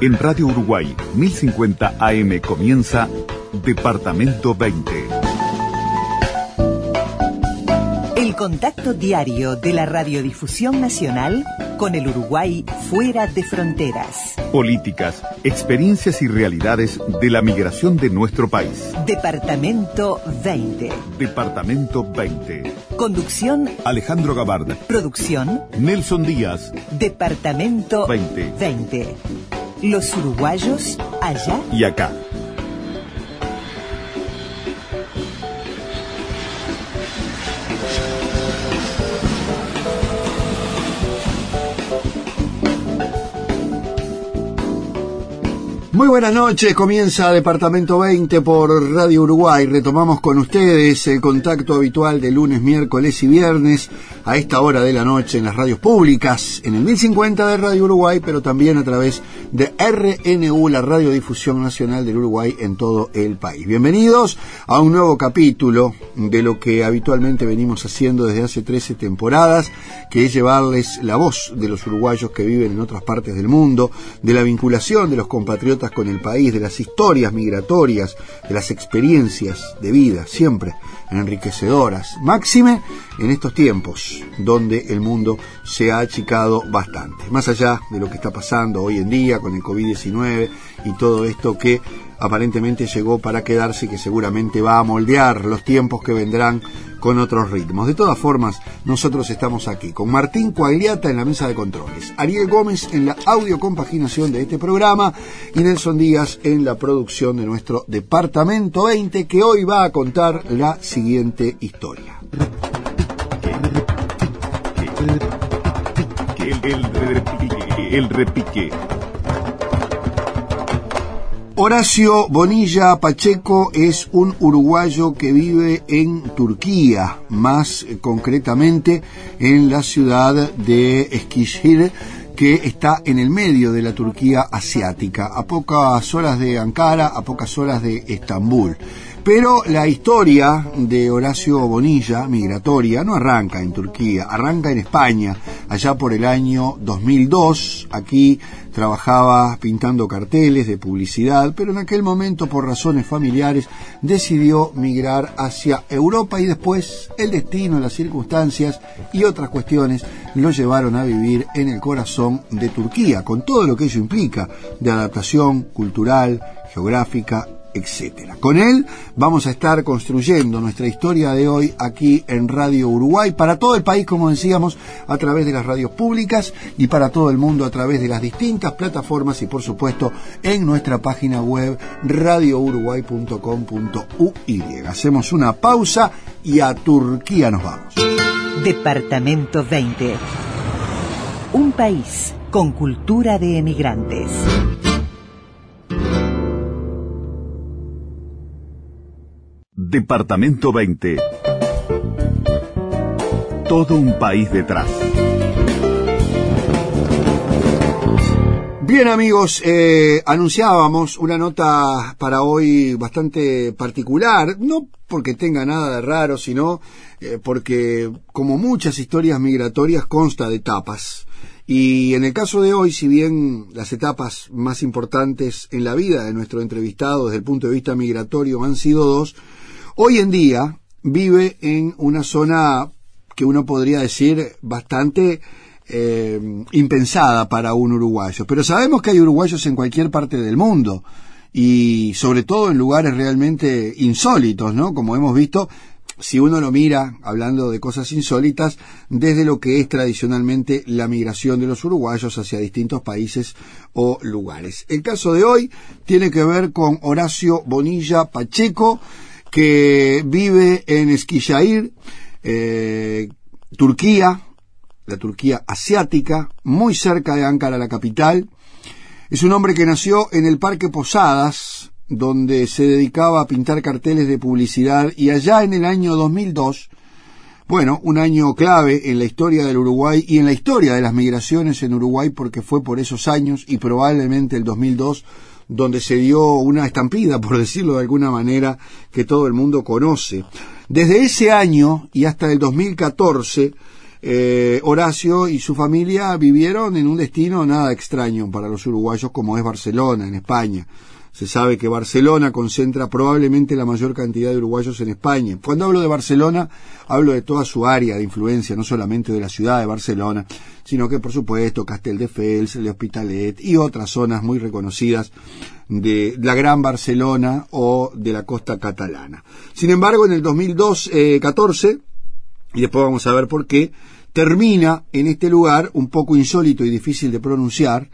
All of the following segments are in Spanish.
En Radio Uruguay 1050 AM comienza Departamento 20. El contacto diario de la Radiodifusión Nacional con el Uruguay fuera de fronteras. Políticas, experiencias y realidades de la migración de nuestro país. Departamento 20. Departamento 20. Conducción Alejandro Gabarda. Producción Nelson Díaz. Departamento 20. 20. Los uruguayos allá y acá. Muy buenas noches, comienza Departamento 20 por Radio Uruguay. Retomamos con ustedes el contacto habitual de lunes, miércoles y viernes a esta hora de la noche en las radios públicas, en el 1050 de Radio Uruguay, pero también a través de RNU, la Radiodifusión Nacional del Uruguay en todo el país. Bienvenidos a un nuevo capítulo de lo que habitualmente venimos haciendo desde hace 13 temporadas, que es llevarles la voz de los uruguayos que viven en otras partes del mundo, de la vinculación de los compatriotas con el país, de las historias migratorias, de las experiencias de vida, siempre enriquecedoras, máxime en estos tiempos donde el mundo se ha achicado bastante. Más allá de lo que está pasando hoy en día con el COVID-19 y todo esto que aparentemente llegó para quedarse que seguramente va a moldear los tiempos que vendrán con otros ritmos. De todas formas, nosotros estamos aquí con Martín Coagliata en la mesa de controles, Ariel Gómez en la audiocompaginación de este programa y Nelson Díaz en la producción de nuestro Departamento 20 que hoy va a contar la siguiente historia. El, repique. Horacio Bonilla Pacheco es un uruguayo que vive en Turquía, más concretamente en la ciudad de Eskişehir, que está en el medio de la Turquía asiática, a pocas horas de Ankara, a pocas horas de Estambul. Pero la historia de Horacio Bonilla, migratoria, no arranca en Turquía, arranca en España, allá por el año 2002. Aquí trabajaba pintando carteles de publicidad, pero en aquel momento, por razones familiares, decidió migrar hacia Europa y después el destino, las circunstancias y otras cuestiones lo llevaron a vivir en el corazón de Turquía, con todo lo que ello implica de adaptación cultural, geográfica etcétera. Con él vamos a estar construyendo nuestra historia de hoy aquí en Radio Uruguay, para todo el país, como decíamos, a través de las radios públicas y para todo el mundo a través de las distintas plataformas y por supuesto en nuestra página web radiouruguay.com.uy. Hacemos una pausa y a Turquía nos vamos. Departamento 20. Un país con cultura de emigrantes. Departamento 20. Todo un país detrás. Bien amigos, eh, anunciábamos una nota para hoy bastante particular, no porque tenga nada de raro, sino eh, porque como muchas historias migratorias consta de etapas. Y en el caso de hoy, si bien las etapas más importantes en la vida de nuestro entrevistado desde el punto de vista migratorio han sido dos, Hoy en día vive en una zona que uno podría decir bastante eh, impensada para un uruguayo. Pero sabemos que hay uruguayos en cualquier parte del mundo y sobre todo en lugares realmente insólitos, ¿no? Como hemos visto, si uno lo mira, hablando de cosas insólitas, desde lo que es tradicionalmente la migración de los uruguayos hacia distintos países o lugares. El caso de hoy tiene que ver con Horacio Bonilla Pacheco, que vive en Eskişehir, eh, Turquía, la Turquía asiática, muy cerca de Ankara, la capital. Es un hombre que nació en el Parque Posadas, donde se dedicaba a pintar carteles de publicidad y allá en el año 2002, bueno, un año clave en la historia del Uruguay y en la historia de las migraciones en Uruguay porque fue por esos años y probablemente el 2002 donde se dio una estampida, por decirlo de alguna manera, que todo el mundo conoce. Desde ese año y hasta el 2014, eh, Horacio y su familia vivieron en un destino nada extraño para los uruguayos como es Barcelona, en España. Se sabe que Barcelona concentra probablemente la mayor cantidad de uruguayos en España. Cuando hablo de Barcelona, hablo de toda su área de influencia, no solamente de la ciudad de Barcelona, sino que por supuesto Castel de Fels, de Hospitalet y otras zonas muy reconocidas de la Gran Barcelona o de la costa catalana. Sin embargo, en el 2014, eh, y después vamos a ver por qué, termina en este lugar un poco insólito y difícil de pronunciar,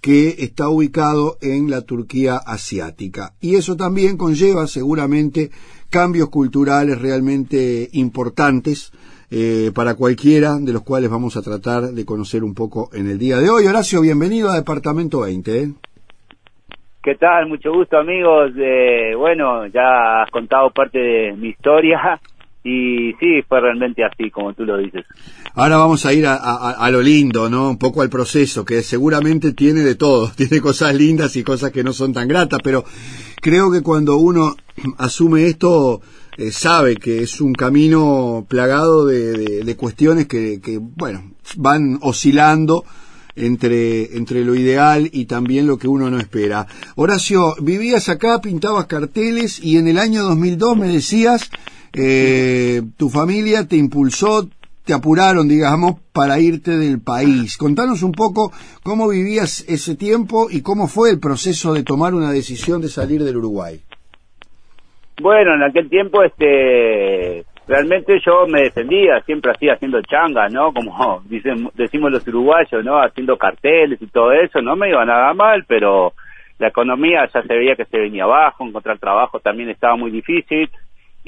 que está ubicado en la Turquía asiática. Y eso también conlleva seguramente cambios culturales realmente importantes eh, para cualquiera de los cuales vamos a tratar de conocer un poco en el día de hoy. Horacio, bienvenido a Departamento 20. ¿eh? ¿Qué tal? Mucho gusto amigos. Eh, bueno, ya has contado parte de mi historia y sí, fue realmente así, como tú lo dices. Ahora vamos a ir a, lo lindo, ¿no? Un poco al proceso, que seguramente tiene de todo, tiene cosas lindas y cosas que no son tan gratas, pero creo que cuando uno asume esto, eh, sabe que es un camino plagado de, cuestiones que, que, bueno, van oscilando entre, entre lo ideal y también lo que uno no espera. Horacio, vivías acá, pintabas carteles y en el año 2002 me decías eh, tu familia te impulsó, te apuraron, digamos, para irte del país. Contanos un poco cómo vivías ese tiempo y cómo fue el proceso de tomar una decisión de salir del Uruguay. Bueno, en aquel tiempo, este, realmente yo me defendía, siempre hacía haciendo changa, ¿no? Como dicen, decimos los uruguayos, ¿no? Haciendo carteles y todo eso, no me iba nada mal, pero la economía ya se veía que se venía abajo, encontrar trabajo también estaba muy difícil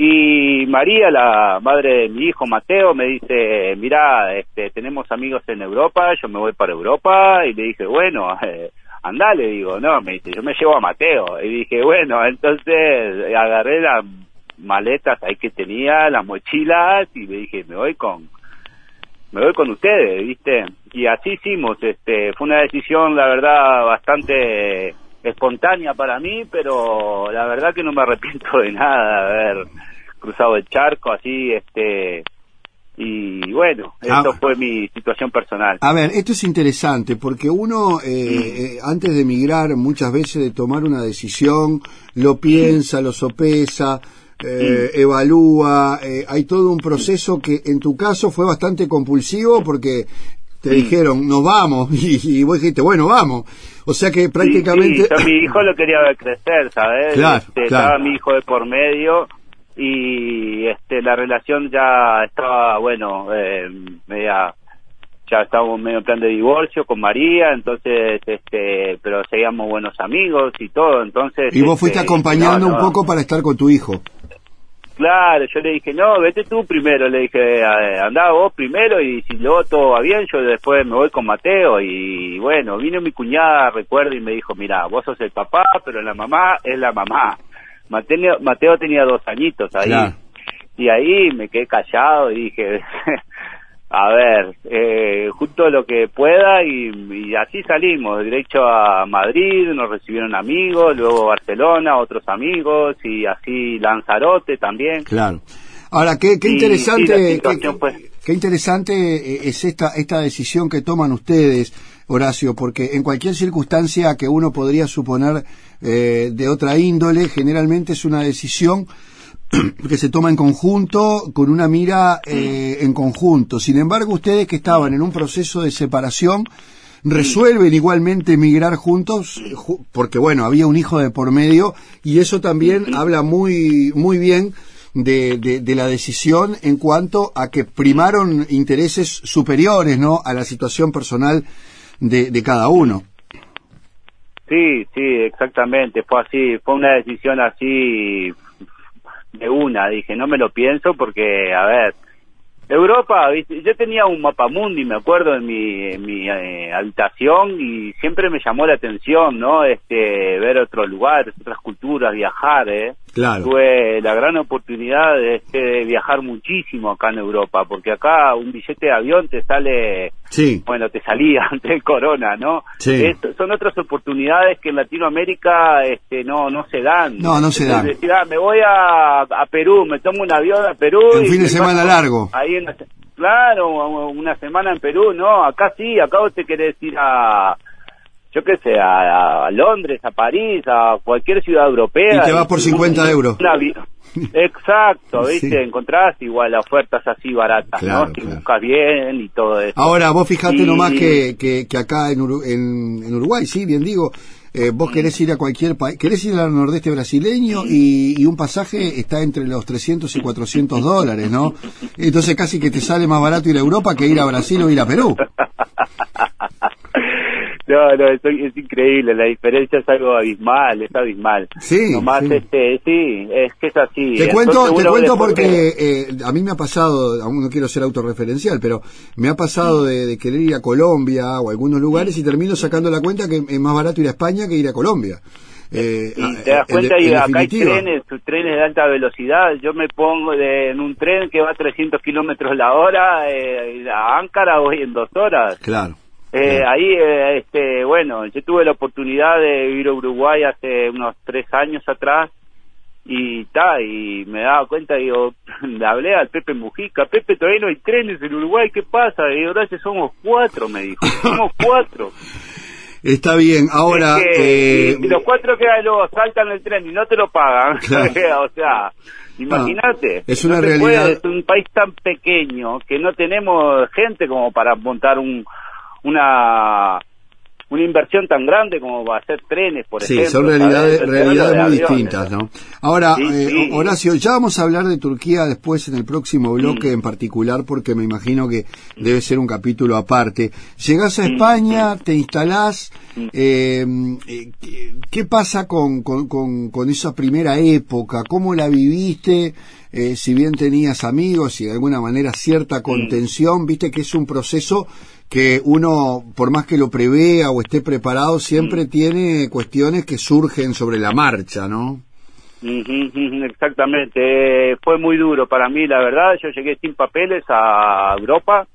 y María, la madre de mi hijo Mateo, me dice, mira, este, tenemos amigos en Europa, yo me voy para Europa, y le dije, bueno, eh, andale, digo, no, me dice, yo me llevo a Mateo, y dije, bueno, entonces agarré las maletas ahí que tenía, las mochilas, y le dije, me voy con, me voy con ustedes, ¿viste? Y así hicimos, este, fue una decisión, la verdad, bastante espontánea para mí, pero la verdad que no me arrepiento de nada de haber cruzado el charco así, este, y bueno, ah. esto fue mi situación personal. A ver, esto es interesante porque uno, eh, eh, antes de emigrar, muchas veces de tomar una decisión, lo piensa, lo sopesa, eh, evalúa, hay todo un proceso que en tu caso fue bastante compulsivo porque te dijeron, nos vamos, y, vos dijiste, bueno, vamos. O sea que prácticamente... Sí, mi hijo lo quería ver crecer, ¿sabes? Claro, este, Estaba mi hijo de por medio y este la relación ya estaba, bueno, eh, media ya estábamos medio en plan de divorcio con María, entonces, este, pero seguíamos buenos amigos y todo, entonces... Y vos fuiste este, acompañando un poco para estar con tu hijo. Claro, yo le dije, no, vete tú primero, le dije, andá vos primero y si luego todo va bien, yo después me voy con Mateo y bueno, vino mi cuñada, recuerdo, y me dijo, mira, vos sos el papá, pero la mamá es la mamá. Mateo, Mateo tenía dos añitos ahí. Y ahí me quedé callado y dije, a ver, eh, junto lo que pueda y, así salimos, derecho a Madrid, nos recibieron amigos, luego Barcelona, otros amigos y así Lanzarote también. Claro. Ahora, qué, qué interesante, qué, interesante eh, es esta, esta decisión que toman ustedes, Horacio, porque en cualquier circunstancia que uno podría suponer eh, de otra índole, generalmente es una decisión que se toma en conjunto, con una mira eh, en conjunto. Sin embargo, ustedes que estaban en un proceso de separación, resuelven igualmente emigrar juntos, porque bueno, había un hijo de por medio, y eso también habla muy, muy bien de, de, la decisión en cuanto a que primaron intereses superiores, ¿no?, a la situación personal de, de cada uno. Sí, sí, exactamente, fue así, fue una decisión así de una, dije, no me lo pienso porque, a ver, Europa, yo tenía un mapamundi, me acuerdo, en mi, en mi eh, habitación y siempre me llamó la atención, ¿no? Este, ver otros lugares, otras culturas, viajar, ¿eh? Claro. tuve la gran oportunidad de, de viajar muchísimo acá en Europa, porque acá un billete de avión te sale, Sí. bueno, te salía antes del corona, ¿no? Sí. Es- son otras oportunidades que en Latinoamérica este, no no se dan. No, no se dan. decir, ah, me voy a, a Perú, me tomo un avión a Perú. Un fin de semana paso largo. Ahí en claro, una semana en Perú, no, acá sí, acá vos te querés ir a, yo qué sé, a, a Londres, a París, a cualquier ciudad europea. Y te vas por 50 euros. Exacto, Sí. ¿viste? Encontrás igual ofertas así baratas, Claro, ¿no? Si claro. buscas bien y todo eso. Ahora, vos fijate nomás que, que, que acá en, Uru- en, en Uruguay, sí, bien digo, eh, vos querés ir a cualquier país, querés ir al nordeste brasileño y, y un pasaje está entre los 300 y 400 dólares, ¿no? Entonces casi que te sale más barato ir a Europa que ir a Brasil o ir a Perú. No, no, es, es increíble, la diferencia es algo abismal, es abismal. Sí, Nomás, sí. este, sí, es que es así. Te Entonces cuento, te cuento porque eh, a mí me ha pasado, aún no quiero ser autorreferencial, pero me ha pasado de, de querer ir a Colombia o a algunos lugares y termino sacando la cuenta que es más barato ir a España que ir a Colombia. Eh, Y te das en cuenta, y en acá hay trenes, trenes de alta velocidad. Yo me pongo de- en un tren que va a 300 kilómetros la hora, eh, a Ankara voy en dos horas. Claro. Eh, ahí, eh, este, bueno, yo tuve la oportunidad de ir a Uruguay hace unos tres años atrás y ta, y me daba cuenta, digo, le hablé al Pepe Mujica, Pepe, todavía no hay trenes en Uruguay, ¿qué pasa? Y gracias, somos cuatro, me dijo, somos cuatro. Está bien, ahora... Es que, eh, y, los cuatro que luego saltan el tren y no te lo pagan, Claro. o sea, imagínate. es una no realidad. puede, es un país tan pequeño que no tenemos gente como para montar un una una inversión tan grande como va a hacer trenes, por Sí, ejemplo. son ¿sabes? realidades, realidades muy distintas, ¿no? Ahora, Sí, eh, sí. Horacio, ya vamos a hablar de Turquía después en el próximo bloque Mm. en particular, porque me imagino que debe ser un capítulo aparte. Llegás a España, te instalás, Mm. eh, ¿qué- ¿qué pasa con, con, con, con esa primera época? ¿Cómo la viviste? Eh, si bien tenías amigos y de alguna manera cierta contención, viste que es un proceso que uno, por más que lo prevea o esté preparado, siempre Mm. tiene cuestiones que surgen sobre la marcha, ¿no? Exactamente, Eh, fue muy duro para mí, la verdad. Yo llegué sin papeles a Europa,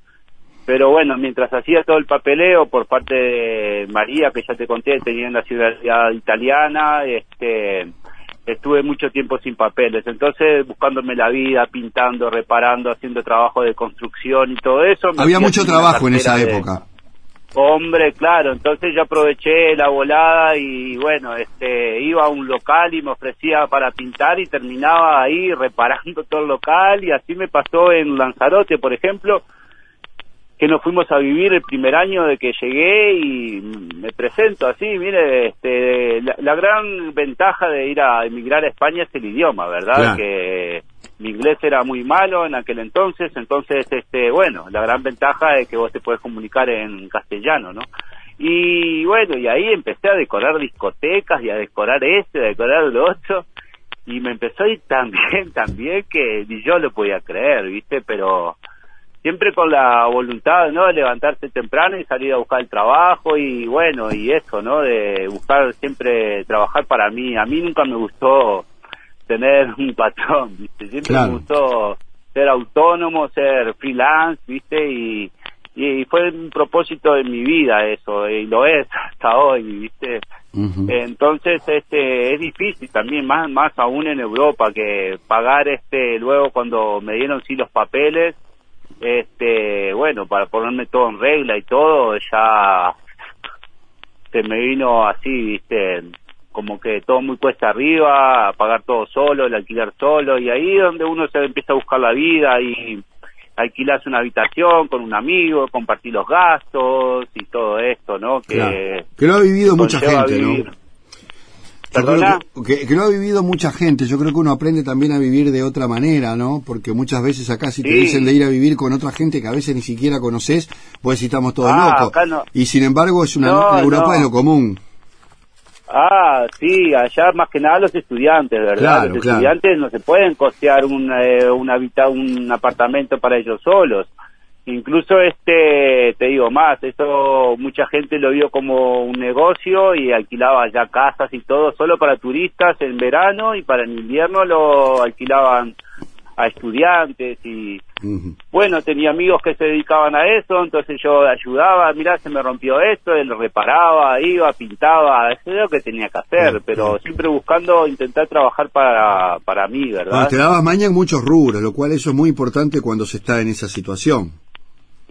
pero bueno, mientras hacía todo el papeleo por parte de María, que ya te conté, tenía la ciudadanía italiana, este, estuve mucho tiempo sin papeles. Entonces, buscándome la vida, pintando, reparando, haciendo trabajo de construcción y todo eso. Había mucho trabajo en esa de- época. Hombre, claro, entonces yo aproveché la volada y bueno, este, iba a un local y me ofrecía para pintar y terminaba ahí reparando todo el local y así me pasó en Lanzarote, por ejemplo, que nos fuimos a vivir el primer año de que llegué y me presento así, mire, este, la, la gran ventaja de ir a emigrar a España es el idioma, ¿verdad? Claro. Que mi inglés era muy malo en aquel entonces, entonces, este, bueno, la gran ventaja es que vos te puedes comunicar en castellano, ¿no? Y bueno, y ahí empecé a decorar discotecas y a decorar este, a decorar lo otro, y me empezó a ir tan bien, tan bien que ni yo lo podía creer, ¿viste? Pero siempre con la voluntad, ¿no? De levantarse temprano y salir a buscar el trabajo y bueno, y eso, ¿no? De buscar siempre trabajar para mí. A mí nunca me gustó tener un patrón, ¿viste? Siempre Claro. me gustó ser autónomo, ser freelance, ¿viste? Y, y fue un propósito de mi vida eso, y lo es hasta hoy, ¿viste? Entonces, este, es difícil también, más, más aún en Europa, que pagar, este, luego cuando me dieron sí los papeles, este, bueno, para ponerme todo en regla y todo, ya se me vino así, viste, como que todo muy cuesta arriba, pagar todo solo, el alquilar solo, y ahí es donde uno se empieza a buscar la vida y alquilarse una habitación con un amigo, compartir los gastos y todo esto, ¿no? Que, Claro. Que lo ha vivido mucha gente. ¿no? ¿Perdona? que, que- lo ha vivido mucha gente. Yo creo que uno aprende también a vivir de otra manera, ¿no? Porque muchas veces acá si te dicen de ir a vivir con otra gente que a veces ni siquiera conoces, pues si estamos todos Ah, locos. no. Y sin embargo es una No, en Europa no. es lo común. Ah, sí, allá más que nada los estudiantes, ¿verdad? Claro, los claro. estudiantes no se pueden costear un, eh, un, habita- un apartamento para ellos solos. Incluso este, te digo más, eso mucha gente lo vio como un negocio y alquilaba ya casas y todo solo para turistas en verano y para el invierno lo alquilaban a estudiantes y bueno, tenía amigos que se dedicaban a eso, entonces yo ayudaba, mirá, se me rompió esto, él reparaba, iba, pintaba, eso es lo que tenía que hacer, pero siempre buscando intentar trabajar para, para mí, ¿verdad? te dabas maña en muchos rubros, lo cual eso es muy importante cuando se está en esa situación.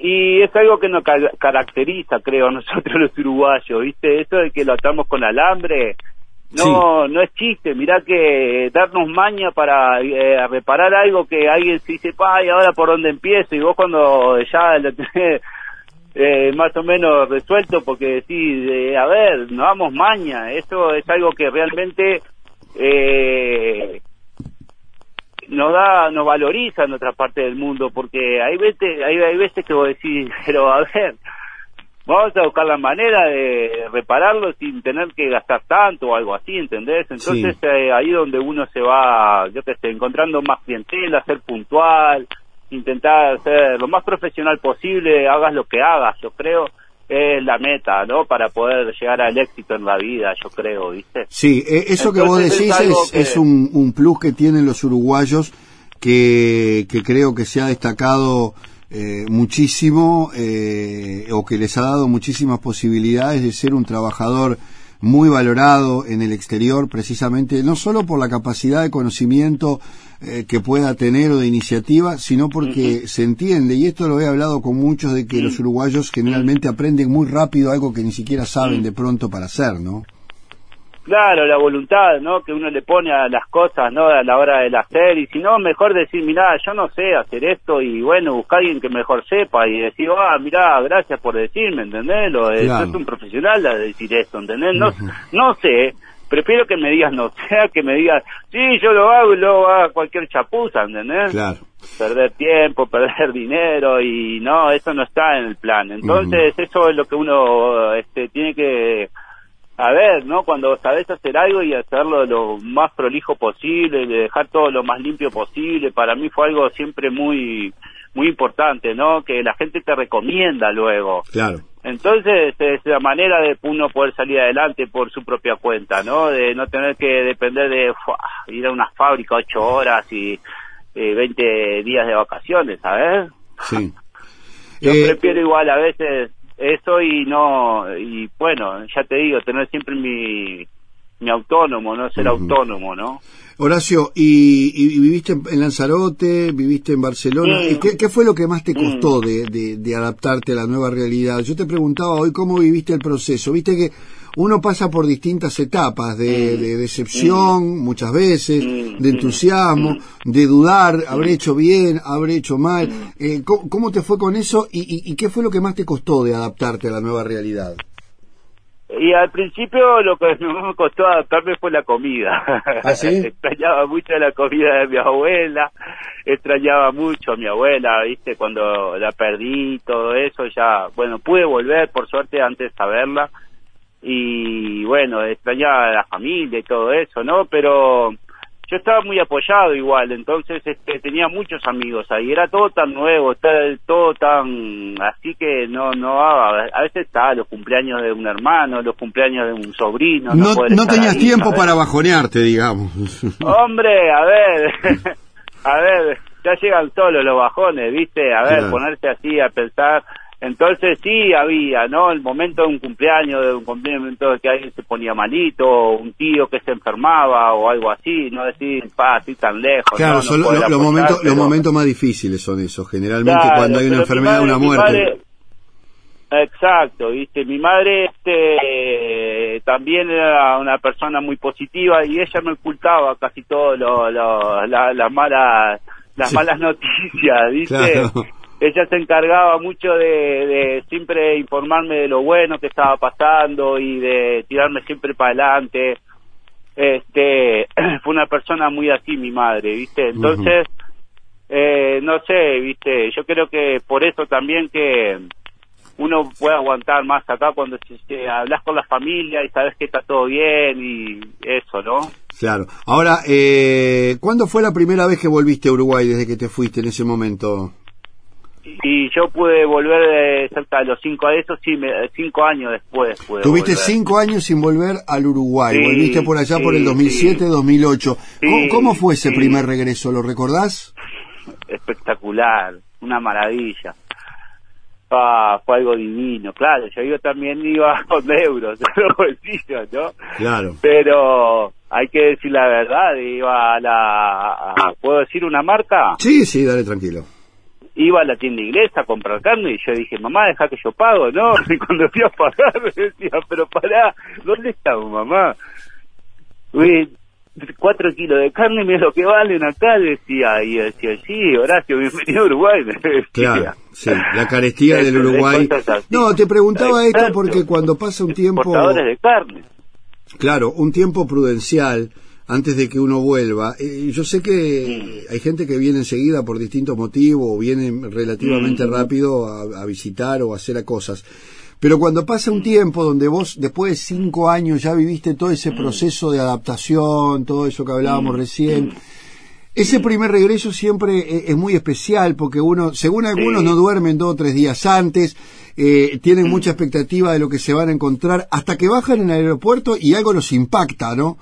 Y es algo que nos caracteriza, creo, a nosotros los uruguayos, ¿viste? Eso de que lo atamos con alambre, no no es chiste. Mirá que darnos maña para eh, reparar algo que alguien se dice, pa, y ahora por dónde empiezo, y vos cuando ya lo tenés eh, más o menos resuelto, porque decís, eh, a ver, no damos maña, eso es algo que realmente... Eh, nos da, nos valoriza en otra parte del mundo, porque hay veces, hay, hay veces que vos decís, pero a ver, vamos a buscar la manera de repararlo sin tener que gastar tanto o algo así, ¿entendés? Entonces eh, ahí donde uno se va, yo te estoy encontrando más clientela, ser puntual, intentar ser lo más profesional posible, hagas lo que hagas, yo creo es la meta, ¿no? Para poder llegar al éxito en la vida, yo creo, ¿viste? Sí, e, eso que vos decís es, un, un, plus que tienen los uruguayos que, que creo que se ha destacado eh, muchísimo eh, o que les ha dado muchísimas posibilidades de ser un trabajador muy valorado en el exterior precisamente no solo por la capacidad de conocimiento eh, que pueda tener o de iniciativa, sino porque se entiende, y esto lo he hablado con muchos, de que los uruguayos generalmente aprenden muy rápido algo que ni siquiera saben de pronto para hacer, ¿no? Claro, la voluntad, ¿no? Que uno le pone a las cosas, ¿no? A la hora de hacer, y si no, mejor decir, mira, yo no sé hacer esto, y bueno, buscar a alguien que mejor sepa, y decir, ah, mira, gracias por decirme, ¿entendés? Lo, es un profesional de decir esto, ¿entendés? No, no sé, prefiero que me digas no sea que me digas, sí, yo lo hago y luego haga cualquier chapuza, ¿entendés? Claro. Perder tiempo, perder dinero y no, eso no está en el plan. Entonces, eso es lo que uno este, tiene que a ver, ¿no? Cuando sabes hacer algo y hacerlo lo más prolijo posible, de dejar todo lo más limpio posible, para mí fue algo siempre muy muy importante, ¿no? Que la gente te recomienda luego. Claro. Entonces es la manera de uno poder salir adelante por su propia cuenta, ¿no? De no tener que depender de ir a una fábrica ocho horas y eh, 20 días de vacaciones, ¿sabes? Sí. Yo eh, prefiero igual a veces eso y no, y bueno, ya te digo, tener siempre mi, mi autónomo, ¿no? Ser autónomo, ¿no? Horacio, ¿y, viviste en, Lanzarote, viviste en Barcelona? ¿Qué, fue lo que más te costó de, de, adaptarte a la nueva realidad? Yo te preguntaba hoy cómo viviste el proceso. Viste que uno pasa por distintas etapas de, decepción muchas veces, de entusiasmo, de dudar, habré hecho bien, habré hecho mal. Eh, ¿cómo, te fue con eso y, y qué fue lo que más te costó de adaptarte a la nueva realidad? Y al principio lo que me costó adaptarme fue la comida. ¿Ah, sí? extrañaba mucho la comida de mi abuela, extrañaba mucho a mi abuela, viste, cuando la perdí, todo eso, ya, bueno, pude volver, por suerte, antes a verla, y bueno, extrañaba a la familia y todo eso, ¿no? Pero yo estaba muy apoyado igual, entonces este, tenía muchos amigos ahí, era todo tan nuevo, todo tan, así que no, no, a veces está los cumpleaños de un hermano, los cumpleaños de un sobrino. No, no, tenías tiempo para bajonearte, digamos. Hombre, a ver, a ver, ya llegan solos los bajones, viste, a ver, ponerse así a pensar entonces sí había, ¿no? El momento de un cumpleaños, de un cumpleaños que alguien se ponía malito, o un tío que se enfermaba o algo así, no decir, pa, así tan lejos. Claro, son los, momentos, los momentos más difíciles son esos, generalmente cuando hay una enfermedad o una muerte. exacto, viste, mi madre este también era una persona muy positiva y ella me ocultaba casi todo lo, las malas las malas noticias, ¿viste? Ella se encargaba mucho de, siempre informarme de lo bueno que estaba pasando y de tirarme siempre para adelante. Este, fue una persona muy así mi madre, ¿viste? Entonces, eh, no sé, ¿viste? Yo creo que por eso también que uno puede aguantar más acá cuando se, hablas con la familia y sabes que está todo bien y eso, ¿no? Claro. Ahora, eh, ¿cuándo fue la primera vez que volviste a Uruguay desde que te fuiste en ese momento? Y yo pude volver de cerca de los cinco a eso, sí, me- cinco años después. Pude Tuviste volver. cinco años sin volver al Uruguay, Sí, volviste por allá por el sí, 2007, 2008. ¿Cómo, Sí, cómo fue ese sí. primer regreso? ¿Lo recordás? espectacular, una maravilla. Ah, fue algo divino, claro, yo, yo también iba con euros en los bolsillos, ¿no? Claro. Pero hay que decir la verdad, iba a la... a- ¿Puedo decir una marca? Sí, sí, dale tranquilo. Iba a la tienda inglesa a comprar carne y yo dije, mamá, deja que yo pago, ¿no? Y cuando fui a pagar me decía, pero pará, ¿dónde estamos, mamá? Uy, cuatro kilos de carne, mira lo que valen acá, decía. Y decía, sí, Horacio, bienvenido a Uruguay, me decía. Claro, sí, la carestía del de Uruguay. No, te preguntaba esto porque cuando pasa un tiempo, de carne. claro, un tiempo prudencial antes de que uno vuelva. eh, yo sé que hay gente que viene enseguida por distintos motivos o viene relativamente Mm. rápido a, a visitar o a hacer a cosas. Pero cuando pasa un tiempo donde vos, después de cinco años, ya viviste todo ese proceso de adaptación, todo eso que hablábamos recién, ese primer regreso siempre e- es muy especial porque uno, según algunos, no duermen dos o tres días antes, eh, tienen mucha expectativa de lo que se van a encontrar, hasta que bajan en el aeropuerto y algo los impacta, ¿no?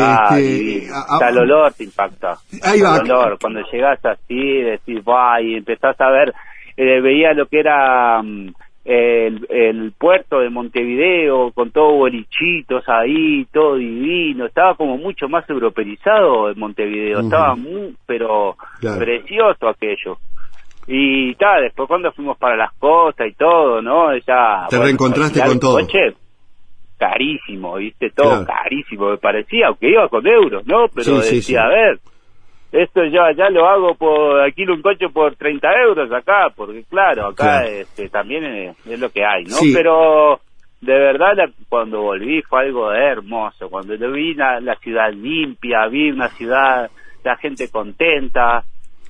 Ah, Este, Hasta el olor te impacta. Ahí va. El olor. Cuando llegás así, decís, va, y empezás a ver, eh, veía lo que era mm, el, el puerto de Montevideo, con todo bolichitos ahí, todo divino. Estaba como mucho más europeizado en Montevideo. Estaba muy, pero Claro. precioso aquello. Y tal, después cuando fuimos para las costas y todo, ¿no? Ya, Te reencontraste con todo. coche, carísimo, viste, todo Claro. carísimo, me parecía, aunque iba con euros, ¿no? Pero Sí, decía, sí. a ver, esto ya ya lo hago por, alquilo un coche por 30 euros acá, porque claro, acá Claro. este, también es, es lo que hay, ¿no? Pero de verdad la- cuando volví fue algo hermoso, cuando lo vi la, la ciudad limpia, vi una ciudad, la gente contenta,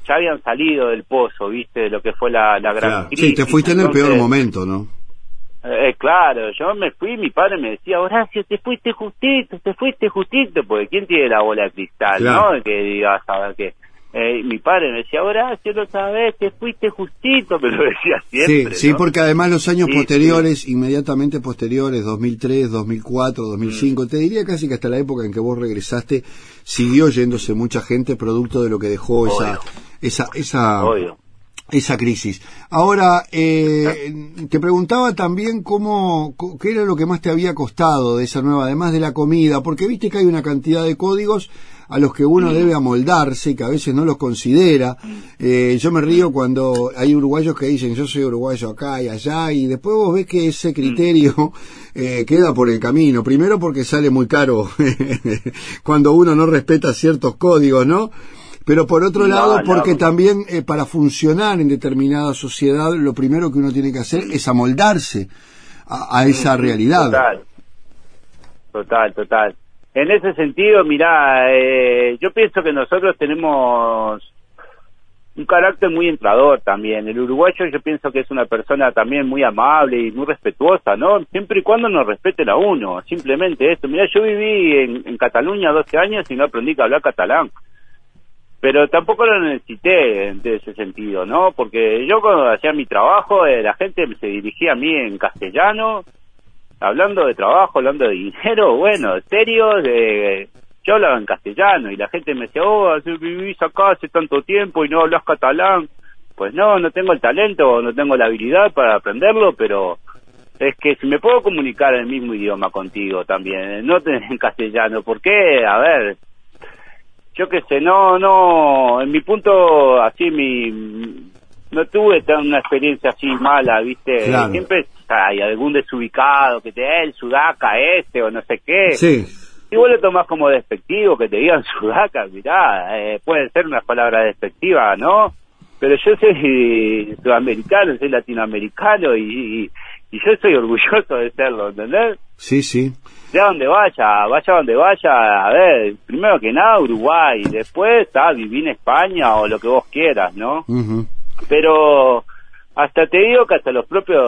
ya habían salido del pozo, viste, de lo que fue la, la gran Claro. crisis. Sí, te fuiste en el peor momento, ¿no? Eh, claro, yo me fui, mi padre me decía, Horacio, te fuiste justito, te fuiste justito, porque ¿quién tiene la bola de cristal, Claro. no? Que diga, saber que... Eh, mi padre me decía, Horacio, lo sabes, te fuiste justito, me lo decía siempre, sí, sí, porque además los años Sí, posteriores, inmediatamente posteriores, 2003, 2004, Mm. 2005, te diría casi que hasta la época en que vos regresaste, siguió yéndose mucha gente producto de lo que dejó esa, esa, esa, Obvio. Esa crisis. Ahora, eh, te preguntaba también cómo, qué era lo que más te había costado de esa nueva, además de la comida, porque viste que hay una cantidad de códigos a los que uno debe amoldarse y que a veces no los considera. Eh, yo me río cuando hay uruguayos que dicen yo soy uruguayo acá y allá y después vos ves que ese criterio eh, queda por el camino. Primero porque sale muy caro cuando uno no respeta ciertos códigos, ¿no? Pero por otro No, lado, no. porque también eh, para funcionar en determinada sociedad, lo primero que uno tiene que hacer es amoldarse a, a esa realidad. Total, total, total. En ese sentido, mirá, eh, yo pienso que nosotros tenemos un carácter muy entrador también. El uruguayo yo pienso que es una persona también muy amable y muy respetuosa, ¿no? Siempre y cuando nos respeten a uno, simplemente esto. Mirá, yo viví en, en Cataluña 12 años y no aprendí que hablar catalán. Pero tampoco lo necesité en ese sentido, ¿no? Porque yo cuando hacía mi trabajo, eh, la gente se dirigía a mí en castellano, hablando de trabajo, hablando de dinero, bueno, serio, de, yo hablaba en castellano y la gente me decía, oh, vivís acá hace tanto tiempo y no hablas catalán. Pues no, no tengo el talento, no tengo la habilidad para aprenderlo, pero es que si me puedo comunicar en el mismo idioma contigo también, no te- en castellano, ¿por qué? A ver, yo qué sé, no, no, en mi punto, así mi, no tuve tan una experiencia así mala, viste, Claro. siempre hay algún desubicado que te, eh, el sudaca este o no sé qué, Sí, y vos lo tomás como despectivo, que te digan sudaca, mirá, eh, pueden ser unas palabras despectivas, ¿no? Pero yo soy sudamericano, soy latinoamericano y, y, y yo soy orgulloso de serlo, ¿entendés? sí, sí. sea donde vaya, vaya donde vaya, a ver, primero que nada Uruguay, después está vivir en España o lo que vos quieras, ¿no? Pero hasta te digo que hasta los propios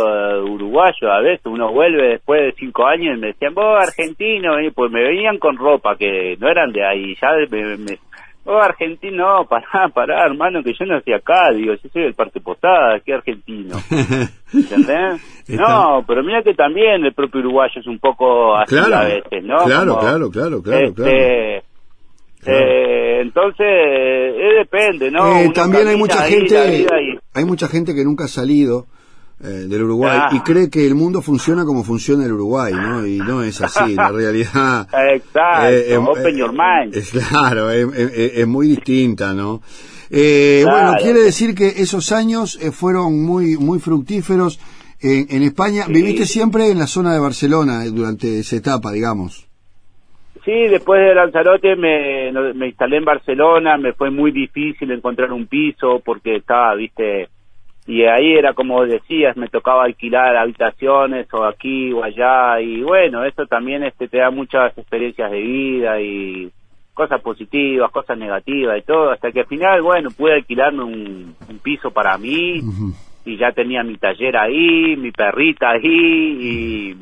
uruguayos a veces uno vuelve después de cinco años y me decían, vos argentino, y pues me venían con ropa que no eran de ahí, ya me, me- Oh, argentino, pará, pará, hermano, que yo nací acá, digo, yo soy del Parque Posada, ¿qué argentino? ¿Entendés? no, pero mira que también el propio uruguayo es un poco así a veces, ¿no? Claro, claro, claro, claro, este, Eh, entonces, eh, depende, ¿no? Eh, también hay mucha gente, hay mucha gente que nunca ha salido eh, del Uruguay y cree que el mundo funciona como funciona el Uruguay, ¿no? Y no es así, la realidad. Exacto, eh, open your mind. Es, claro, es, muy distinta, ¿no? Eh, Bueno, quiere decir que esos años fueron muy muy fructíferos en, en España. Viviste siempre en la zona de Barcelona durante esa etapa, digamos. Sí, después de Lanzarote me, me instalé en Barcelona, me fue muy difícil encontrar un piso porque estaba, viste, y ahí era como decías, me tocaba alquilar habitaciones o aquí o allá y bueno, eso también este te da muchas experiencias de vida y cosas positivas, cosas negativas y todo, hasta que al final, bueno, pude alquilarme un, piso para mí y ya tenía mi taller ahí, mi perrita ahí y,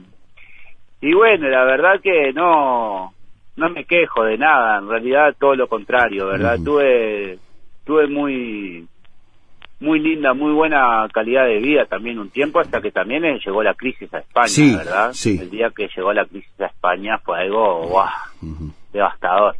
y bueno, la verdad que no no me quejo de nada, en realidad todo lo contrario, ¿verdad? Tuve tuve muy muy linda, muy buena calidad de vida también un tiempo hasta que también llegó la crisis a España, ¿verdad? Sí. El día que llegó la crisis a España fue algo wow, devastador.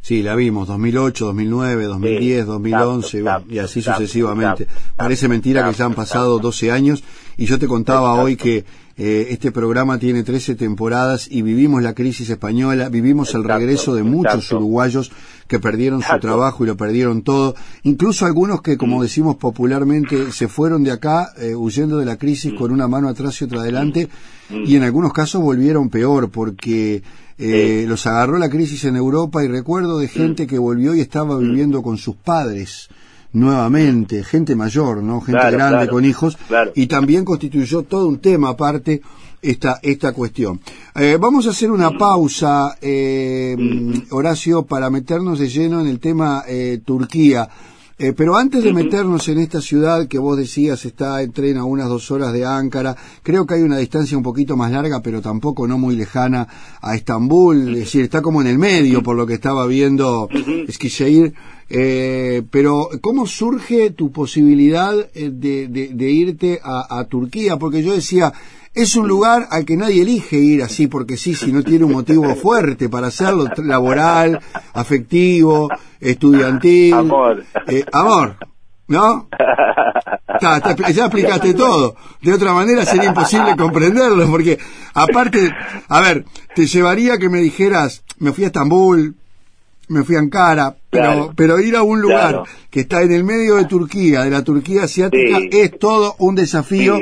Sí, la vimos, 2008, 2009, 2010, 2011, y así sucesivamente. Parece mentira que ya han pasado 12 años y yo te contaba hoy que eh, este programa tiene 13 temporadas y vivimos la crisis española, vivimos el regreso de muchos uruguayos que perdieron su trabajo y lo perdieron todo, incluso algunos que, como mm. decimos popularmente, se fueron de acá eh, huyendo de la crisis mm. con una mano atrás y otra adelante mm. y en algunos casos volvieron peor porque eh, los agarró la crisis en Europa y recuerdo de gente que volvió y estaba viviendo con sus padres nuevamente, gente mayor, ¿no? Gente grande con hijos, y también constituyó todo un tema aparte esta, esta cuestión. Eh, vamos a hacer una pausa, eh, Horacio, para meternos de lleno en el tema eh, Turquía. Eh, pero antes de meternos en esta ciudad que vos decías está en tren a unas dos horas de Ankara, creo que hay una distancia un poquito más larga, pero tampoco no muy lejana a Estambul, es decir, está como en el medio por lo que estaba viendo Eskişehir. Eh, pero, ¿cómo surge tu posibilidad eh, de, de, irte a, a, Turquía? Porque yo decía, es un lugar al que nadie elige ir así porque sí, si no tiene un motivo fuerte para hacerlo, laboral, afectivo, estudiantil. Amor. Eh, amor. ¿No? Ya explicaste todo. De otra manera sería imposible comprenderlo, porque aparte, a ver, te llevaría que me dijeras, me fui a Estambul, me fui a Ankara, pero, pero ir a un lugar que está en el medio de Turquía, de la Turquía asiática, es todo un desafío.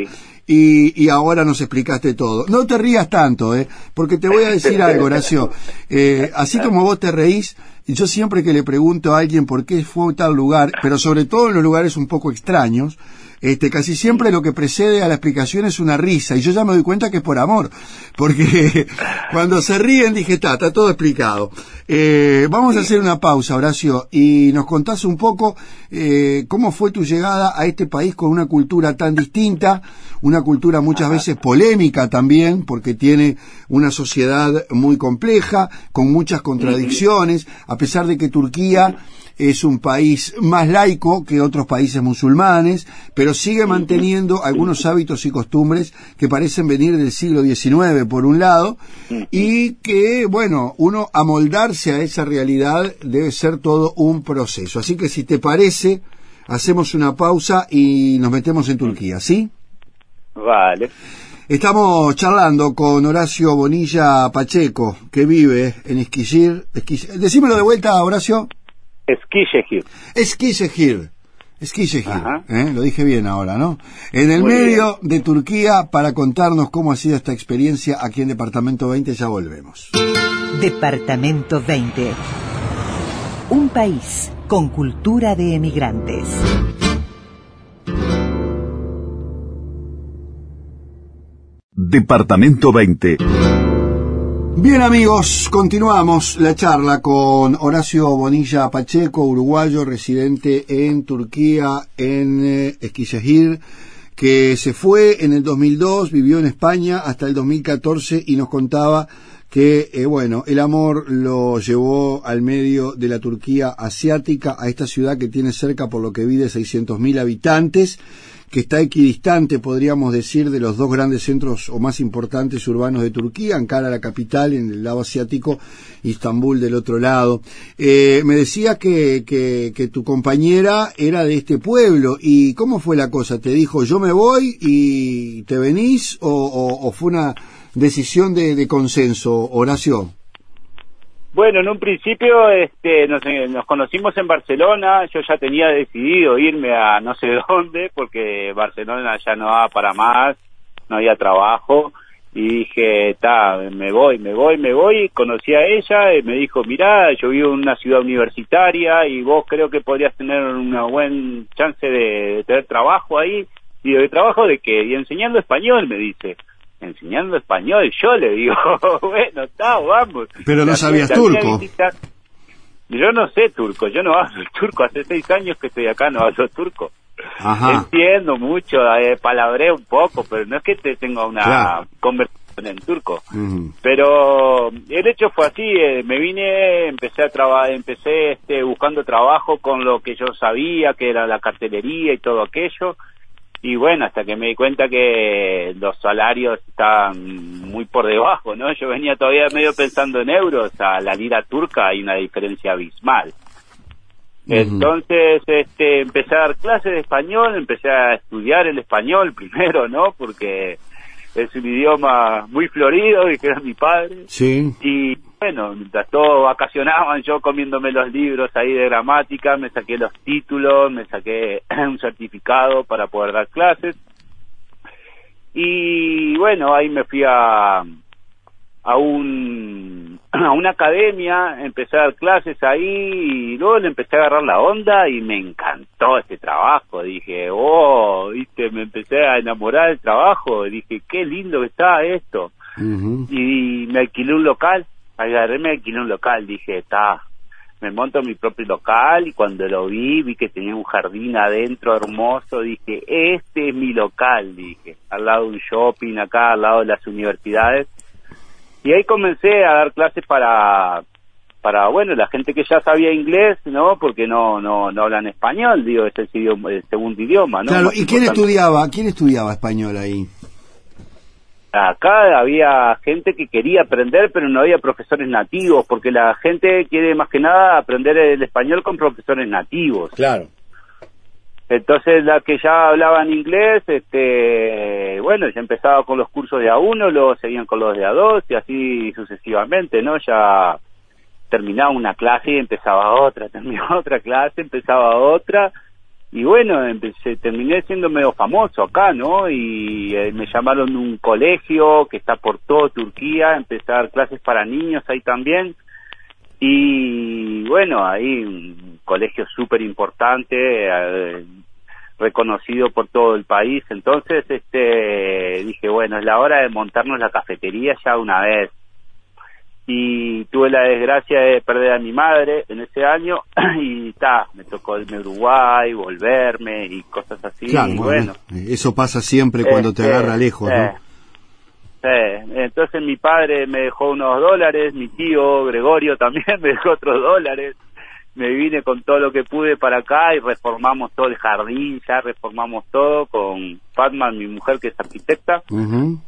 Y, y, ahora nos explicaste todo. No te rías tanto, ¿eh? porque te voy a decir algo, Horacio. Eh, así como vos te reís, yo siempre que le pregunto a alguien por qué fue a tal lugar, pero sobre todo en los lugares un poco extraños, este, casi siempre lo que precede a la explicación es una risa, y yo ya me doy cuenta que es por amor, porque cuando se ríen dije, está, está todo explicado. Eh, vamos a hacer una pausa, Horacio, y nos contás un poco eh, cómo fue tu llegada a este país con una cultura tan distinta, una cultura muchas veces polémica también, porque tiene una sociedad muy compleja, con muchas contradicciones, a pesar de que Turquía es un país más laico que otros países musulmanes, pero sigue manteniendo algunos hábitos y costumbres que parecen venir del siglo XIX, por un lado, y que, bueno, uno amoldarse a esa realidad debe ser todo un proceso. Así que si te parece, hacemos una pausa y nos metemos en Turquía, ¿sí? Vale. Estamos charlando con Horacio Bonilla Pacheco, que vive en Esquillir. Decímelo de vuelta, Horacio. Eskişehir. Eskişehir. Eskişehir, ¿eh? lo dije bien ahora, ¿no? En el medio de Turquía para contarnos cómo ha sido esta experiencia aquí en Departamento 20, ya volvemos. Departamento 20. Un país con cultura de emigrantes. Departamento 20. Bien amigos, continuamos la charla con Horacio Bonilla Pacheco, uruguayo residente en Turquía, en eh, que se fue en el 2002, vivió en España hasta el 2014 y nos contaba que, eh, bueno, el amor lo llevó al medio de la Turquía asiática, a esta ciudad que tiene cerca, por lo que vi, de 600.000 habitantes, que está equidistante, podríamos decir, de los dos grandes centros o más importantes urbanos de Turquía, Ankara la capital, en el lado asiático, Istambul del otro lado. Eh, me decía que, que, que, tu compañera era de este pueblo, ¿y cómo fue la cosa? ¿Te dijo yo me voy y te venís o, o, o fue una decisión de, de consenso, Horacio? Bueno, en un principio este, nos, nos, conocimos en Barcelona, yo ya tenía decidido irme a no sé dónde, porque Barcelona ya no daba para más, no había trabajo, y dije, está, me voy, me voy, me voy, conocí a ella, y me dijo, mira, yo vivo en una ciudad universitaria y vos creo que podrías tener una buena chance de, de tener trabajo ahí, y de trabajo de qué, y enseñando español, me dice enseñando español. Yo le digo, bueno, está, vamos. Pero no sabías turco. Yo no sé turco, yo no hablo turco. Hace seis años que estoy acá, no hablo turco. Ajá. Entiendo mucho, eh, palabré un poco, pero no es que te tenga una claro. conversación en turco. Uh -huh. Pero el hecho fue así, eh, me vine, empecé a trabajar, empecé este, buscando trabajo con lo que yo sabía, que era la cartelería y todo aquello y bueno, hasta que me di cuenta que los salarios estaban muy por debajo, ¿no? Yo venía todavía medio pensando en euros, a la lira turca hay una diferencia abismal. Entonces, este, empecé a dar clases de español, empecé a estudiar el español primero, ¿no? Porque es un idioma muy florido, y que era mi padre. Sí. Y bueno, mientras todos vacacionaban, yo comiéndome los libros ahí de gramática, me saqué los títulos, me saqué un certificado para poder dar clases. Y bueno, ahí me fui a, a un a una academia, empecé a dar clases ahí y luego le empecé a agarrar la onda y me encantó este trabajo. Dije, oh, viste, me empecé a enamorar del trabajo. Dije, qué lindo que está esto. Uh -huh. Y me alquilé un local, agarré, me alquilé un local. Dije, está, me monto mi propio local y cuando lo vi, vi que tenía un jardín adentro hermoso. Dije, este es mi local, dije, al lado de un shopping acá, al lado de las universidades y ahí comencé a dar clases para para bueno la gente que ya sabía inglés no porque no no no hablan español digo es el, idioma, el segundo idioma no claro Más y quién estudiaba quién estudiaba español ahí acá había gente que quería aprender pero no había profesores nativos porque la gente quiere más que nada aprender el español con profesores nativos. Claro entonces la que ya hablaban inglés, este, bueno, ya empezaba con los cursos de A1, luego seguían con los de A2 y así sucesivamente, ¿no? Ya terminaba una clase y empezaba otra, terminaba otra clase, empezaba otra y bueno, empecé, terminé siendo medio famoso acá, ¿no? Y eh, me llamaron un colegio que está por todo Turquía, dar clases para niños ahí también y bueno, ahí colegio súper importante, eh, reconocido por todo el país, entonces este dije, bueno, es la hora de montarnos la cafetería ya una vez. Y tuve la desgracia de perder a mi madre en ese año y ta, me tocó irme a Uruguay, volverme y cosas así. Claro, y bueno, eso pasa siempre cuando este, te agarra lejos, eh, ¿no? Eh, entonces mi padre me dejó unos dólares, mi tío Gregorio también me dejó otros dólares. Me vine con todo lo que pude para acá y reformamos todo el jardín, ya reformamos todo con Fatma, mi mujer que es arquitecta. Uh -huh.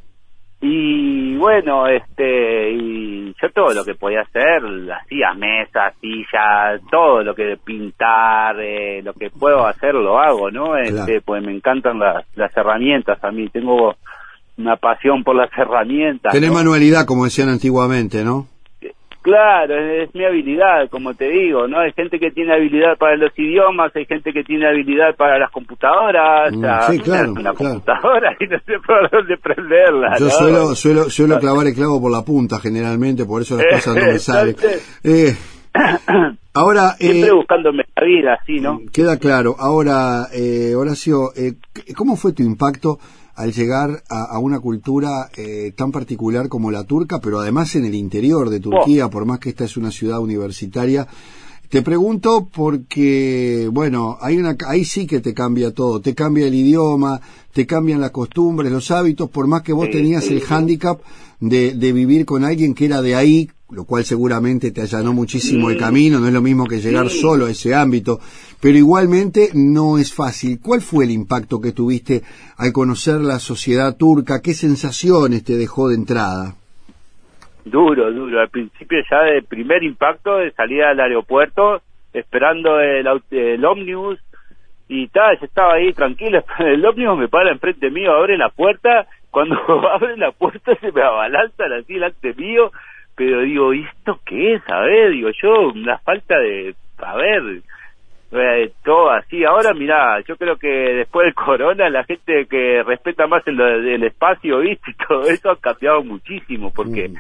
Y bueno, este, y yo todo lo que podía hacer, hacía mesas, sillas, todo lo que pintar, eh, lo que puedo hacer lo hago, ¿no? Este, Claro. pues me encantan las, las herramientas a mí, tengo una pasión por las herramientas. Tenés ¿no? manualidad, como decían antiguamente, ¿no? Claro, es, es mi habilidad, como te digo, ¿no? Hay gente que tiene habilidad para los idiomas, hay gente que tiene habilidad para las computadoras, Mm, sí, claro, una claro. computadora y no sé por dónde prenderla, Yo ¿no? suelo, suelo, suelo clavar el clavo por la punta generalmente, por eso las cosas no me salen. Eh, ahora, Siempre eh, buscándome la vida, así, ¿no? queda claro. Ahora, eh, Horacio, eh, ¿cómo fue tu impacto al llegar a, a una cultura eh, tan particular como la turca, pero además en el interior de Turquía, por más que esta es una ciudad universitaria, Te pregunto porque, bueno, hay una, ahí sí que te cambia todo, te cambia el idioma, te cambian las costumbres, los hábitos, por más que vos tenías el hándicap de, de vivir con alguien que era de ahí, lo cual seguramente te allanó muchísimo el camino, no es lo mismo que llegar solo a ese ámbito, pero igualmente no es fácil. ¿Cuál fue el impacto que tuviste al conocer la sociedad turca? ¿Qué sensaciones te dejó de entrada? Duro, duro. Al principio ya de primer impacto de salida del aeropuerto, esperando el, el ómnibus, y tal, yo estaba ahí tranquilo, el ómnibus me para enfrente mío, abre la puerta, cuando abre la puerta se me abalanzan así delante mío, pero digo, ¿y esto qué es? A ver, digo yo, una falta de, a ver, eh, todo así. Ahora, mira, yo creo que después del corona, la gente que respeta más el, el espacio, ¿viste? Todo eso ha cambiado muchísimo, porque... Mm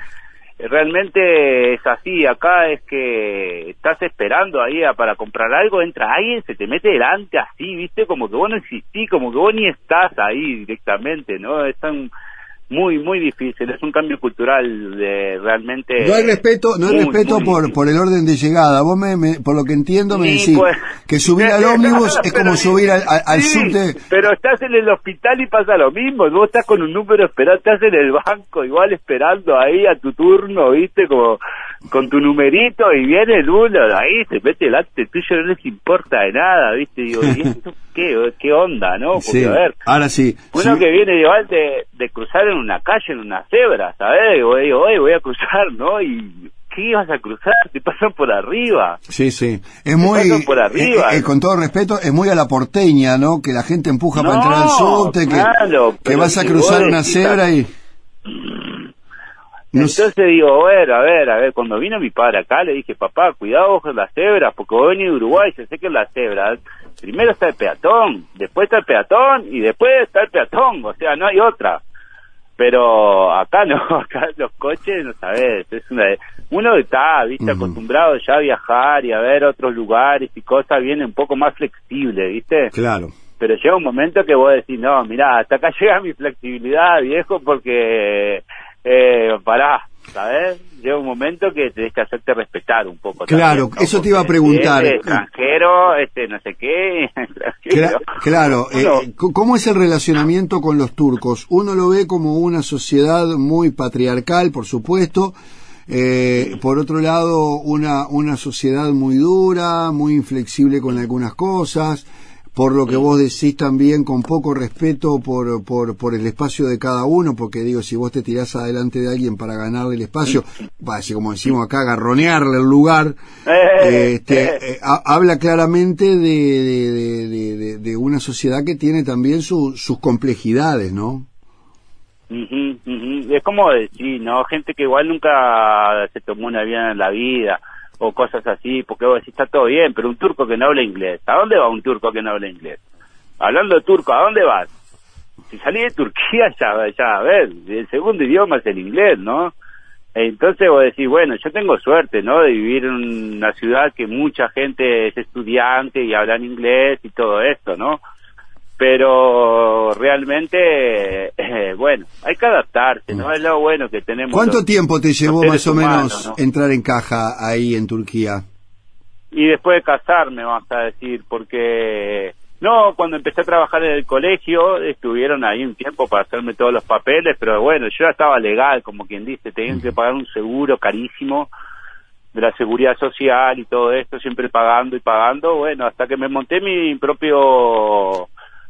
realmente es así, acá es que estás esperando ahí a, para comprar algo, entra alguien, se te mete delante así, viste, como que vos no existís, como que vos ni estás ahí directamente, ¿no? Es tan muy muy difícil es un cambio cultural de realmente no hay respeto no hay muy, respeto muy por por el orden de llegada vos me, me- por lo que entiendo me Sí, decís pues. que subir al ómnibus es como subir al, al, al Sí, subte pero estás en el hospital y pasa lo mismo. Vos estás con un número esperando, estás en el banco igual esperando ahí a tu turno, ¿viste? Como con tu numerito y viene el uno de ahí, se mete delante tuyo, no les importa de nada, ¿viste? Digo, ¿y esto qué, qué onda, no? Porque, sí a ver, ahora sí uno Sí. que viene igual de, de cruzar en una calle, en una cebra, ¿sabes? Digo, digo, oye, voy a cruzar, ¿no? Y ¿qué ibas a cruzar? Te pasan por arriba. Sí, sí. Es muy, pasan por arriba. eh, eh, con todo respeto, es muy a la porteña, ¿no? Que la gente empuja para entrar al subte, que, claro, que pero vas a cruzar una cebra y... No sé. Entonces digo, a ver, a ver, a ver, cuando vino mi padre acá le dije, papá, cuidado con las cebras, porque vos venís de Uruguay, yo sé que las cebras, primero está el peatón, después está el peatón y después está el peatón, o sea, no hay otra. Pero acá no, acá los coches, no sabes, es una... Uno está, viste, acostumbrado ya a viajar y a ver otros lugares y cosas, viene un poco más flexible, viste Claro. pero llega un momento que vos decís, no, mirá, hasta acá llega mi flexibilidad, viejo, porque, eh, pará, ¿sabes? Llega un momento que tenés que hacerte respetar un poco. Claro, también, ¿no? eso te iba a preguntar. este extranjero, este no sé qué. Cla- claro, eh, c- ¿cómo es el relacionamiento con los turcos? Uno lo ve como una sociedad muy patriarcal, por supuesto. eh, por otro lado, una, una sociedad muy dura, muy inflexible con algunas cosas. Por lo que vos decís también con poco respeto por, por, por el espacio de cada uno, porque digo, si vos te tirás adelante de alguien para ganarle el espacio, así como decimos acá, garronearle el lugar, Eh, este, eh. eh, ha- habla claramente de, de, de- de- de- de una sociedad que tiene también su- sus complejidades, ¿no? Ujú, ujú. Es como decir, ¿no? Gente que igual nunca se tomó un avión en la vida o cosas así, porque vos decís, está todo bien, pero un turco que no habla inglés, ¿a dónde va un turco que no habla inglés? Hablando turco, ¿a dónde vas? Si salís de Turquía, ya, ya, a ver, el segundo idioma es el inglés, ¿no? Entonces vos decís, bueno, yo tengo suerte, ¿no? De vivir en una ciudad que mucha gente es estudiante y hablan inglés y todo esto, ¿no? Pero realmente, eh, bueno, hay que adaptarse, ¿no? Es lo bueno que tenemos. ¿Cuánto los- tiempo te llevó más o menos entrar en caja ahí en Turquía? Y después de casarme, vamos a decir, porque... No, cuando empecé a trabajar en el colegio, estuvieron ahí un tiempo para hacerme todos los papeles, pero bueno, yo ya estaba legal, como quien dice, tenían que pagar un seguro carísimo de la seguridad social y todo esto, siempre pagando y pagando, bueno, hasta que me monté mi propio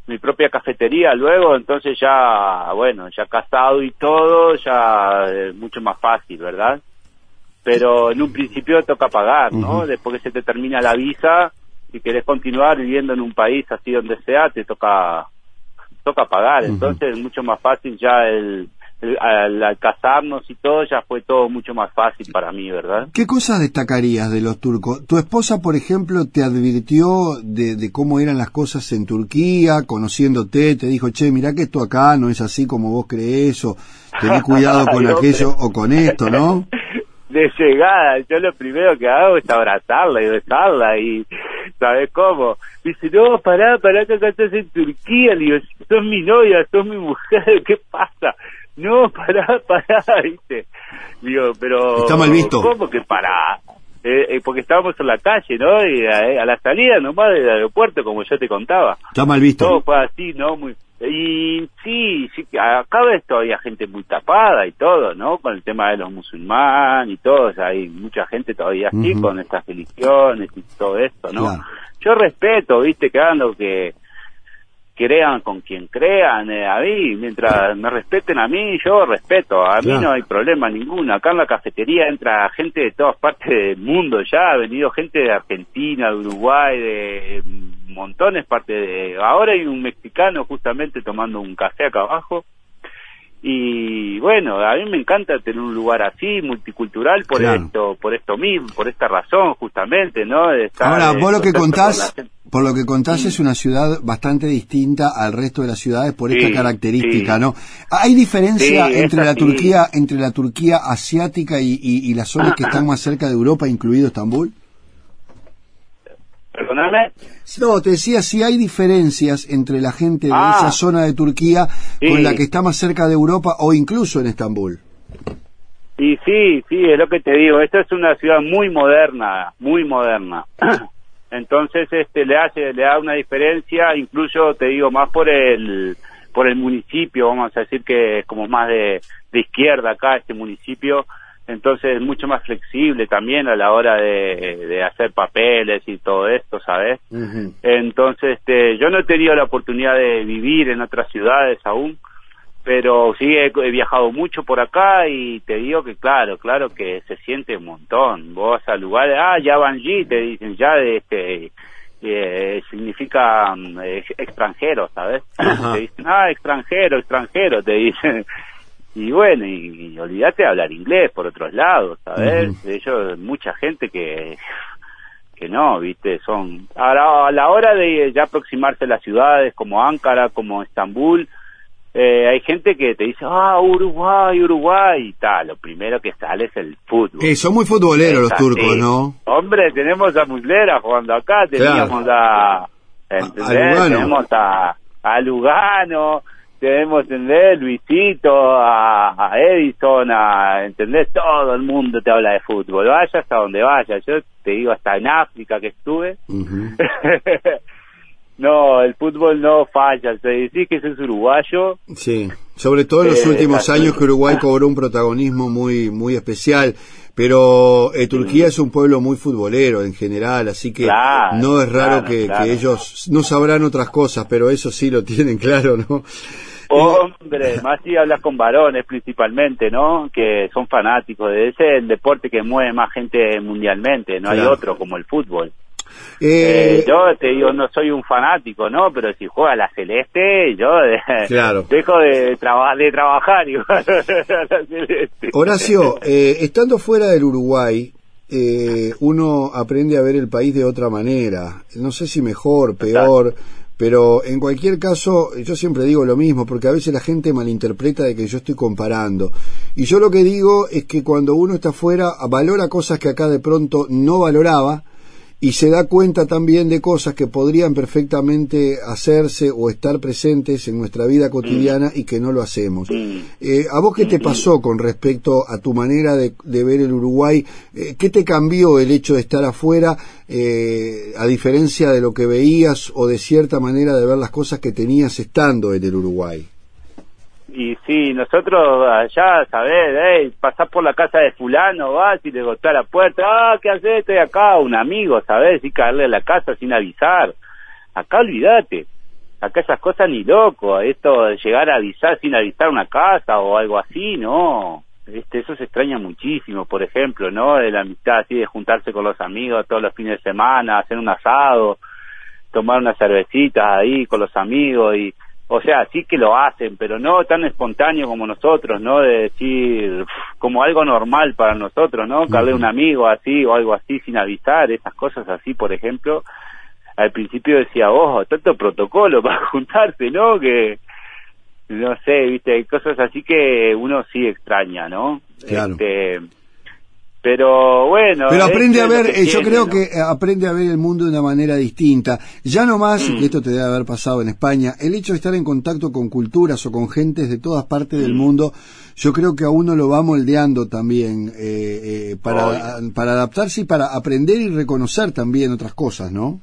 mi propia cafetería luego, entonces ya, bueno, ya casado y todo, ya es mucho más fácil, ¿verdad? Pero en un principio toca pagar, ¿no? Después que se te termina la visa, si querés continuar viviendo en un país así donde sea, te toca toca pagar, entonces es mucho más fácil ya el- al, al casarnos y todo, ya fue todo mucho más fácil para mí, ¿verdad? ¿Qué cosas destacarías de los turcos? ¿Tu esposa, por ejemplo, te advirtió de, de cómo eran las cosas en Turquía, conociéndote, te dijo, che, mirá que esto acá no es así como vos crees, o tené cuidado con aquello o con esto, ¿no? de llegada, yo lo primero que hago es abrazarla y besarla y ¿sabes cómo? Dice, no, pará, pará que acá estás en Turquía, le digo, sos mi novia, sos mi mujer, ¿qué pasa? No, pará, pará, ¿viste? Digo, pero... Está mal visto. ¿Cómo que pará? eh, eh, porque estábamos en la calle, ¿no? Y a, a, la salida nomás del aeropuerto, como yo te contaba. Está mal visto. Todo fue así, ¿no? Muy, y sí, sí, acá ves todavía gente muy tapada y todo, ¿no? Con el tema de los musulmanes y todo, o sea, hay mucha gente todavía así con estas religiones y todo esto, ¿no? Claro. Yo respeto, viste, que hagan lo que crean con quien crean, eh, a mí, mientras me respeten a mí, yo respeto, a mí no hay problema ninguno. Acá en la cafetería entra gente de todas partes del mundo ya, ha venido gente de Argentina, de Uruguay, de mm, montones partes de... Ahora hay un mexicano justamente tomando un café acá abajo. Y bueno, a mí me encanta tener un lugar así, multicultural, por Claro. esto, por esto mismo, por esta razón justamente, ¿no? De estar, Ahora, vos lo que contás, por lo que contás, es una ciudad bastante distinta al resto de las ciudades por esta Sí, característica, sí. ¿no? ¿Hay diferencia entre la. Turquía, entre la Turquía asiática y, y- y las zonas que están más cerca de Europa, incluido Estambul? Perdóname. No, te decía si hay diferencias entre la gente de Ah. esa zona de Turquía Sí. con la que está más cerca de Europa o incluso en Estambul. Y sí, sí, es lo que te digo. Esta es una ciudad muy moderna, muy moderna. Entonces, este, le hace, le da una diferencia, incluso te digo más por el, por el municipio, vamos a decir que es como más de, de izquierda acá este municipio. Entonces es mucho más flexible también a la hora de, de hacer papeles y todo esto, ¿sabes? Entonces, este, yo no he tenido la oportunidad de vivir en otras ciudades aún, pero sí he, he viajado mucho por acá y te digo que claro, claro que se siente un montón. Vos vas a lugares, ah, ya Banji, te dicen ya de este, eh, significa mm, eh, extranjero, ¿sabes? Ajá. Te dicen, ah, extranjero, extranjero, te dicen. Y bueno, y, y olvídate de hablar inglés por otros lados, ¿sabes? Ujú. De hecho, mucha gente que que no, viste, son ahora a la hora de ya aproximarse a las ciudades como Ankara, como Estambul, eh, hay gente que te dice, ah, Uruguay, Uruguay, y tal, lo primero que sale es el fútbol. Eh, son muy futboleros los turcos, ¿no? Hombre, tenemos a Muslera jugando acá, teníamos a, a Lugano. tenemos a, a Lugano, tenemos, ¿entendés? Luisito, a, a Edison, a, ¿entendés? Todo el mundo te habla de fútbol, vayas a donde vayas, yo te digo hasta en África que estuve, no, el fútbol no falla, se decís que sos uruguayo, Sí, sobre todo en los Eh, últimos años que Uruguay cobró un protagonismo muy muy especial, pero eh, Turquía es un pueblo muy futbolero en general, así que Claro, no es raro claro, que, claro. que ellos no sabrán otras cosas, pero eso sí lo tienen claro, ¿no? Hombre, más si hablas con varones principalmente, ¿no? Que son fanáticos de ese es el deporte que mueve más gente mundialmente, no hay otro como el fútbol. Eh, Eh, yo te digo, no soy un fanático, ¿no? Pero si juega la celeste, yo Claro. dejo de, traba- de trabajar celeste. Horacio, eh, estando fuera del Uruguay, eh, uno aprende a ver el país de otra manera. No sé si mejor, peor, pero en cualquier caso, yo siempre digo lo mismo, porque a veces la gente malinterpreta de que yo estoy comparando. Y yo lo que digo es que cuando uno está fuera, valora cosas que acá de pronto no valoraba, y se da cuenta también de cosas que podrían perfectamente hacerse o estar presentes en nuestra vida cotidiana y que no lo hacemos. Eh, ¿A vos qué te pasó con respecto a tu manera de, ver el Uruguay? Eh, ¿Qué te cambió el hecho de estar afuera eh, a diferencia de lo que veías o de cierta manera de ver las cosas que tenías estando en el Uruguay? Y sí, nosotros allá, ¿sabés? Hey, pasás por la casa de fulano, vas y le golpeás la puerta, ah, ¿qué haces? Estoy acá, un amigo, ¿sabés? Y caerle a la casa sin avisar. Acá olvídate. Acá esas cosas ni loco. Esto de llegar a avisar sin avisar una casa o algo así, no. Este, eso se extraña muchísimo, por ejemplo, ¿no? De la amistad así, de juntarse con los amigos todos los fines de semana, hacer un asado, tomar unas cervecitas ahí con los amigos y o sea, sí que lo hacen, pero no tan espontáneo como nosotros, ¿no? De decir, como algo normal para nosotros, ¿no? Darle un amigo así o algo así sin avisar, esas cosas así, por ejemplo. Al principio decía, ojo, tanto protocolo para juntarse, ¿no? Que, no sé, viste, hay cosas así que uno sí extraña, ¿no? Claro. Este, Pero bueno. Pero aprende a ver, eh, yo tiene, creo ¿no? que eh, aprende a ver el mundo de una manera distinta. Ya no más, Mm. y esto te debe haber pasado en España, el hecho de estar en contacto con culturas o con gentes de todas partes Mm. del mundo, yo creo que a uno lo va moldeando también eh, eh, para, para adaptarse y para aprender y reconocer también otras cosas, ¿no?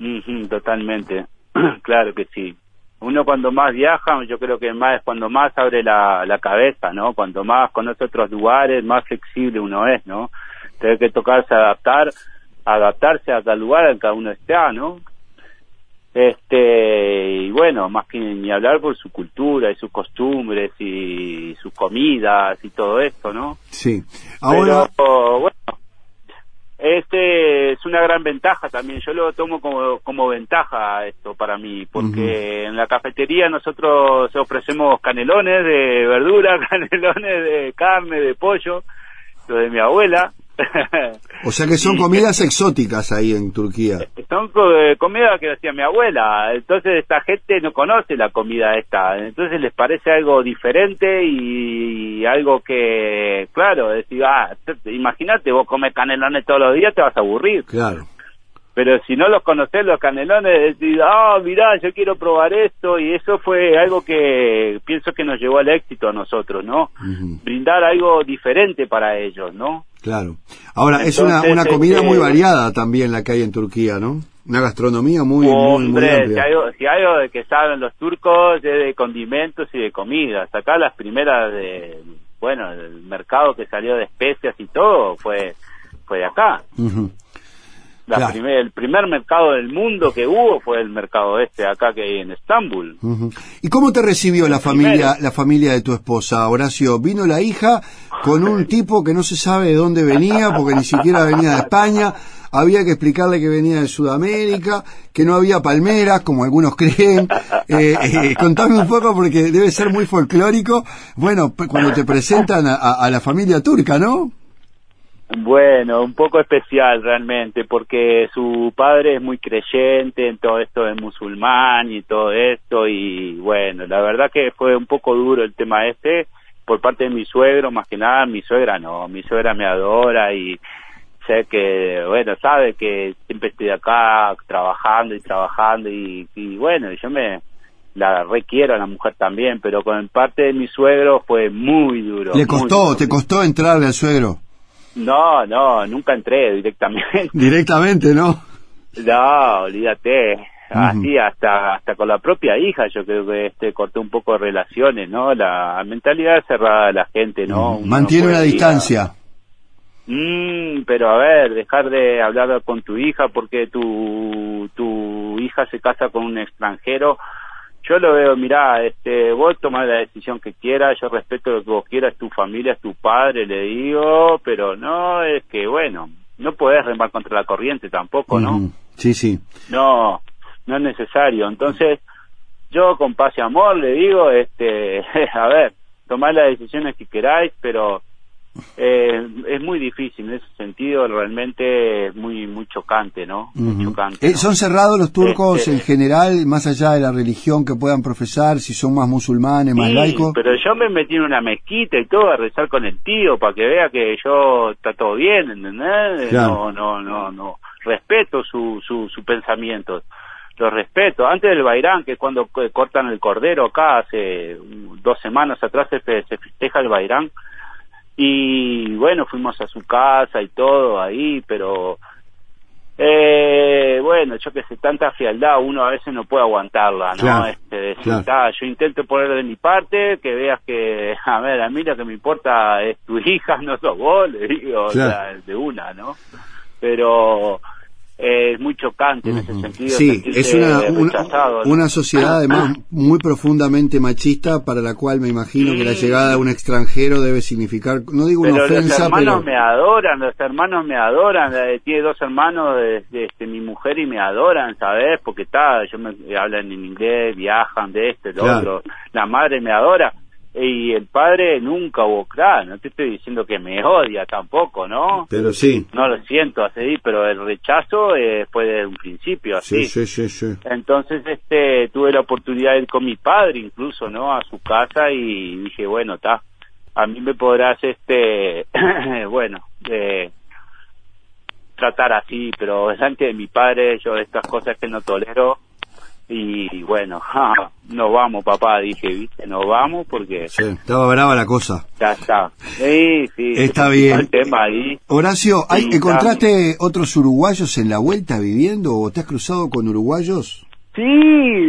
Ujú, totalmente. claro que sí. Uno cuando más viaja, yo creo que más es cuando más abre la, la cabeza, ¿no? Cuando más conoce otros lugares, más flexible uno es, ¿no? Tiene que tocarse adaptar, adaptarse a cada lugar en que cada uno está, ¿no? Este, y bueno, más que ni hablar por su cultura y sus costumbres y sus comidas y todo esto, ¿no? Sí. Ahora, Pero, bueno, este es una gran ventaja también. Yo lo tomo como, como ventaja esto para mí, porque en la cafetería nosotros ofrecemos canelones de verdura, canelones de carne, de pollo, lo de mi abuela. o sea que son comidas exóticas ahí en Turquía. Son eh, comida que hacía mi abuela, entonces esta gente no conoce la comida esta, entonces les parece algo diferente y, algo que, claro, decir, ah, te- imagínate, vos comes canelones todos los días, te vas a aburrir, Claro. Pero si no los conocés los canelones, decís, ah, mirá, yo quiero probar esto, y eso fue algo que pienso que nos llevó al éxito a nosotros, ¿no? Brindar algo diferente para ellos, ¿no? Claro. Ahora, es una, una comida este- muy variada también la que hay en Turquía, ¿no? Una gastronomía muy, muy, muy Hombre, si algo, si algo de que saben los turcos es de condimentos y de comidas. Acá las primeras de, bueno, el mercado que salió de especias y todo fue fue de acá. La Claro. primer- el primer mercado del mundo que hubo fue el mercado este acá que hay en Estambul. ¿Y cómo te recibió la familia, la familia de tu esposa, Horacio? Vino la hija con un tipo que no se sabe de dónde venía, porque ni siquiera venía de España. Había que explicarle que venía de Sudamérica, que no había palmeras, como algunos creen. Eh, eh, contame un poco, porque debe ser muy folclórico. Bueno, cuando te presentan a la familia turca, ¿no? Bueno, un poco especial realmente, porque su padre es muy creyente en todo esto de musulmán y todo esto, y bueno, la verdad que fue un poco duro el tema este, por parte de mi suegro, más que nada, mi suegra no, mi suegra me adora y sé que, bueno, sabe que siempre estoy acá trabajando y trabajando, y, y bueno, yo me la requiero a la mujer también, pero con parte de mi suegro fue muy duro. Le costó, duro. te costó entrarle al suegro. No, no, nunca entré directamente. Directamente, ¿no? No, olvídate. Así hasta hasta con la propia hija yo creo que este cortó un poco de relaciones, ¿no? La mentalidad cerrada de la gente, ¿no? Mantiene no una puede ir a- distancia. Mm, pero a ver, dejar de hablar con tu hija porque tu tu hija se casa con un extranjero. Yo lo veo, mirá, este, vos tomás la decisión que quieras, yo respeto lo que vos quieras, tu familia es tu padre, le digo, pero no, es que bueno, no podés remar contra la corriente tampoco, ¿no? Sí, sí. No, no es necesario. Entonces, yo con paz y amor le digo, este, a ver, tomad las decisiones que queráis, pero eh, es muy difícil en ese sentido, realmente es muy muy chocante, ¿no? Muy chocante. Eh, ¿no? ¿Son cerrados los turcos Este- en general, más allá de la religión que puedan profesar, si son más musulmanes, más laicos? pero yo me metí en una mezquita y todo a rezar con el tío para que vea que yo está todo bien, ¿entendés? Claro. No, no, no, no. Respeto su, su, su pensamiento. Lo respeto. Antes del Bairán, que es cuando co- cortan el cordero acá, hace dos semanas atrás se festeja el Bairán. Y bueno, fuimos a su casa y todo ahí, pero eh, bueno, yo que sé, tanta frialdad uno a veces no puede aguantarla, ¿no? Claro, Este, claro. "Ta, yo intento poner de mi parte, que veas que, a ver, a mí lo que me importa es tu hija, no sos vos, le digo, o sea, de una, ¿no? Pero eh, es muy chocante en ese sentido. Sí, es una, una, sociedad además muy profundamente machista para la cual me imagino que la llegada de un extranjero debe significar, no digo una pero los ofensa, hermanos pero... me adoran, los hermanos me adoran, eh, tiene dos hermanos de, de, este, mi mujer y me adoran, ¿sabes? Porque está, yo me hablan en inglés, viajan de este, lo Claro. otro, la madre me adora y el padre nunca hubo claro, no te estoy diciendo que me odia tampoco, ¿no? Pero sí, No lo siento así, pero el rechazo eh, fue desde un principio así. sí, sí, sí, sí. Entonces, este, tuve la oportunidad de ir con mi padre incluso, ¿no? A su casa y dije, bueno, está. a mí me podrás, este, bueno, eh, tratar así, pero delante de mi padre, yo estas cosas que no tolero, y bueno, no vamos papá, dije, viste, no vamos porque Sí, estaba brava la cosa. ya está. Sí, sí. Está bien. El tema ahí. Horacio, ¿hay, Sí, ¿encontraste otros uruguayos en la vuelta viviendo o te has cruzado con uruguayos? Sí,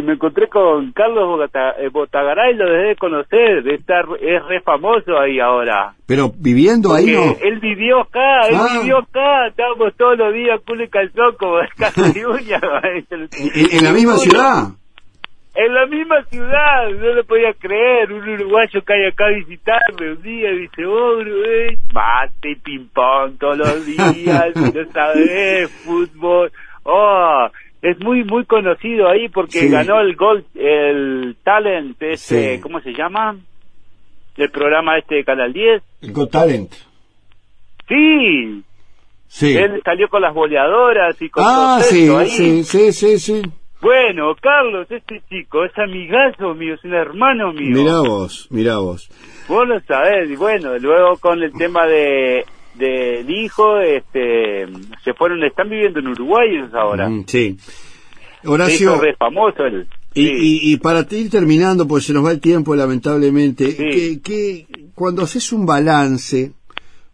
me encontré con Carlos Bogata- eh, Botagaray, lo dejé de conocer, de estar, es re famoso ahí ahora. Pero viviendo ahí no. él vivió acá, él Ah. vivió acá, estábamos todos los días culo y calzón como casa y uña. ¿En, en la misma ciudad? En la misma ciudad, no lo podía creer, un uruguayo cae acá a visitarme un día y dice, oh, Uruguay, mate, y ping-pong todos los días, no sabes, fútbol, oh, es muy, muy conocido ahí porque Sí. ganó el Gold, el Talent, este, Sí. ¿cómo se llama? El programa este de Canal 10. El Got Talent. Sí, Sí. él salió con las boleadoras y con Ah, sí, ahí. sí, sí, sí, sí. Bueno, Carlos, este chico es amigazo mío, es un hermano mío. Mirá vos, mirá vos. Vos lo sabés, y bueno, luego con el tema de del hijo, este, se fueron, están viviendo en Uruguay ahora. Mm, sí. Horacio, famoso él. y, Sí. y, y para ir terminando, pues se nos va el tiempo lamentablemente, Sí. que, que cuando haces un balance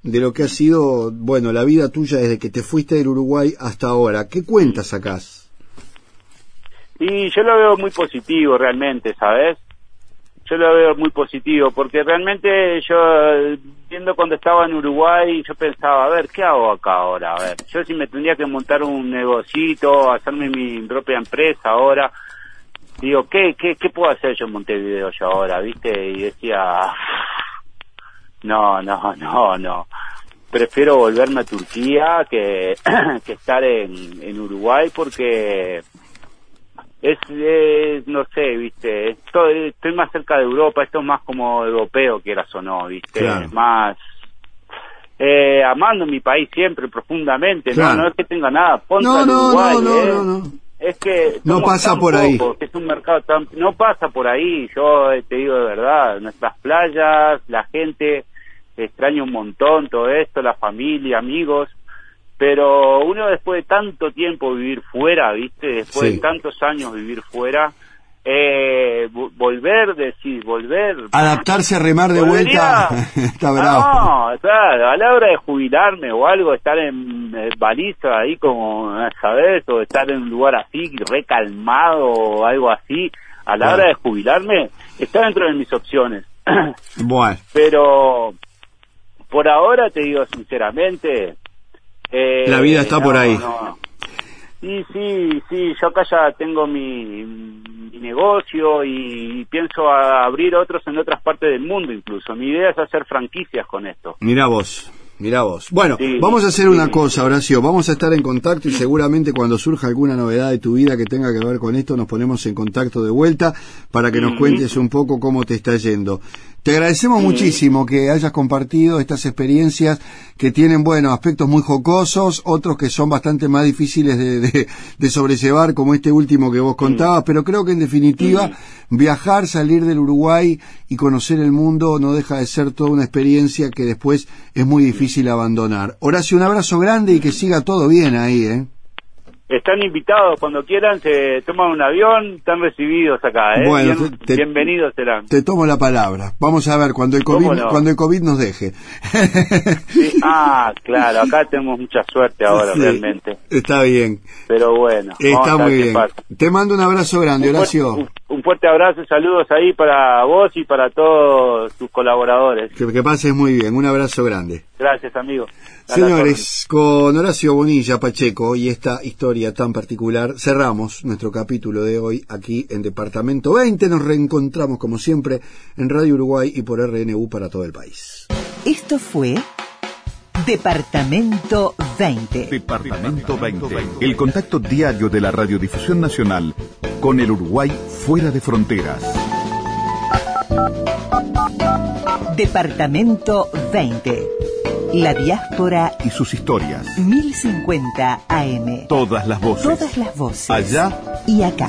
de lo que ha sido, bueno, la vida tuya desde que te fuiste del Uruguay hasta ahora, ¿qué cuentas sacás? Y yo lo veo muy positivo realmente, ¿sabes? Yo lo veo muy positivo porque realmente yo, viendo cuando estaba en Uruguay, yo pensaba, a ver, ¿qué hago acá ahora? A ver, yo si me tendría que montar un negocito, hacerme mi propia empresa ahora, digo, ¿qué, qué, qué puedo hacer yo en Montevideo yo ahora, viste? Y decía, no, no, no, no. Prefiero volverme a Turquía que, que estar en, en Uruguay porque es, es, no sé, viste, estoy, estoy más cerca de Europa, esto es más como europeo, quieras o no, viste, Claro. más eh, amando mi país siempre profundamente, Claro. no, no es que tenga nada contra No, no, Uruguay, no, eh. no, no. Es que No pasa por ahí. pocos, es un mercado tan, no pasa por ahí, yo te digo de verdad, nuestras playas, la gente, extraño un montón todo esto, la familia, amigos, pero uno después de tanto tiempo vivir fuera, ¿viste? Después Sí. de tantos años vivir fuera, eh, vo- volver, decir, volver. Adaptarse a remar de Volvería- vuelta está bravo. No, claro, a la hora de jubilarme o algo, estar en eh, baliza ahí como, ¿sabes? O estar en un lugar así, recalmado o algo así, a la hora de jubilarme, está dentro de mis opciones. Bueno, Pero por ahora te digo sinceramente. Eh, La vida está por ahí. no. Sí, sí, sí, yo acá ya tengo mi, mi negocio y pienso a abrir otros en otras partes del mundo incluso. Mi idea es hacer franquicias con esto. Mirá vos, mirá vos. Bueno, Sí, vamos a hacer sí. una cosa, Horacio. Vamos a estar en contacto y seguramente cuando surja alguna novedad de tu vida que tenga que ver con esto, nos ponemos en contacto de vuelta para que nos cuentes un poco cómo te está yendo. Te agradecemos muchísimo que hayas compartido estas experiencias que tienen, bueno, aspectos muy jocosos, otros que son bastante más difíciles de, de- de sobrellevar, como este último que vos contabas, pero creo que en definitiva viajar, salir del Uruguay y conocer el mundo no deja de ser toda una experiencia que después es muy difícil abandonar. Horacio, un abrazo grande y que siga todo bien ahí, ¿eh? Están invitados cuando quieran, se toman un avión, están recibidos acá, ¿eh? Bueno, Bien- te- te- bienvenidos serán. Te tomo la palabra. Vamos a ver cuando el COVID, cuando el COVID nos deje. Sí, Ah, claro, acá tenemos mucha suerte ahora Sí, realmente. Está bien. Pero bueno, Está muy bien. pasa. Te mando un abrazo grande, Un fuerte- Horacio. Un, un fuerte abrazo y saludos ahí para vos y para todos tus colaboradores. Que, que pases muy bien. Un abrazo grande. Gracias, amigo. Señores, con Horacio Bonilla Pacheco y esta historia tan particular, cerramos nuestro capítulo de hoy aquí en Departamento 20. Nos reencontramos como siempre en Radio Uruguay y por RNU para todo el país. Esto fue Departamento 20. Departamento 20. El contacto diario de la Radiodifusión Nacional con el Uruguay fuera de fronteras. Departamento 20. La diáspora Y sus historias. 1050 AM. Todas las voces. Todas las voces. Allá y acá.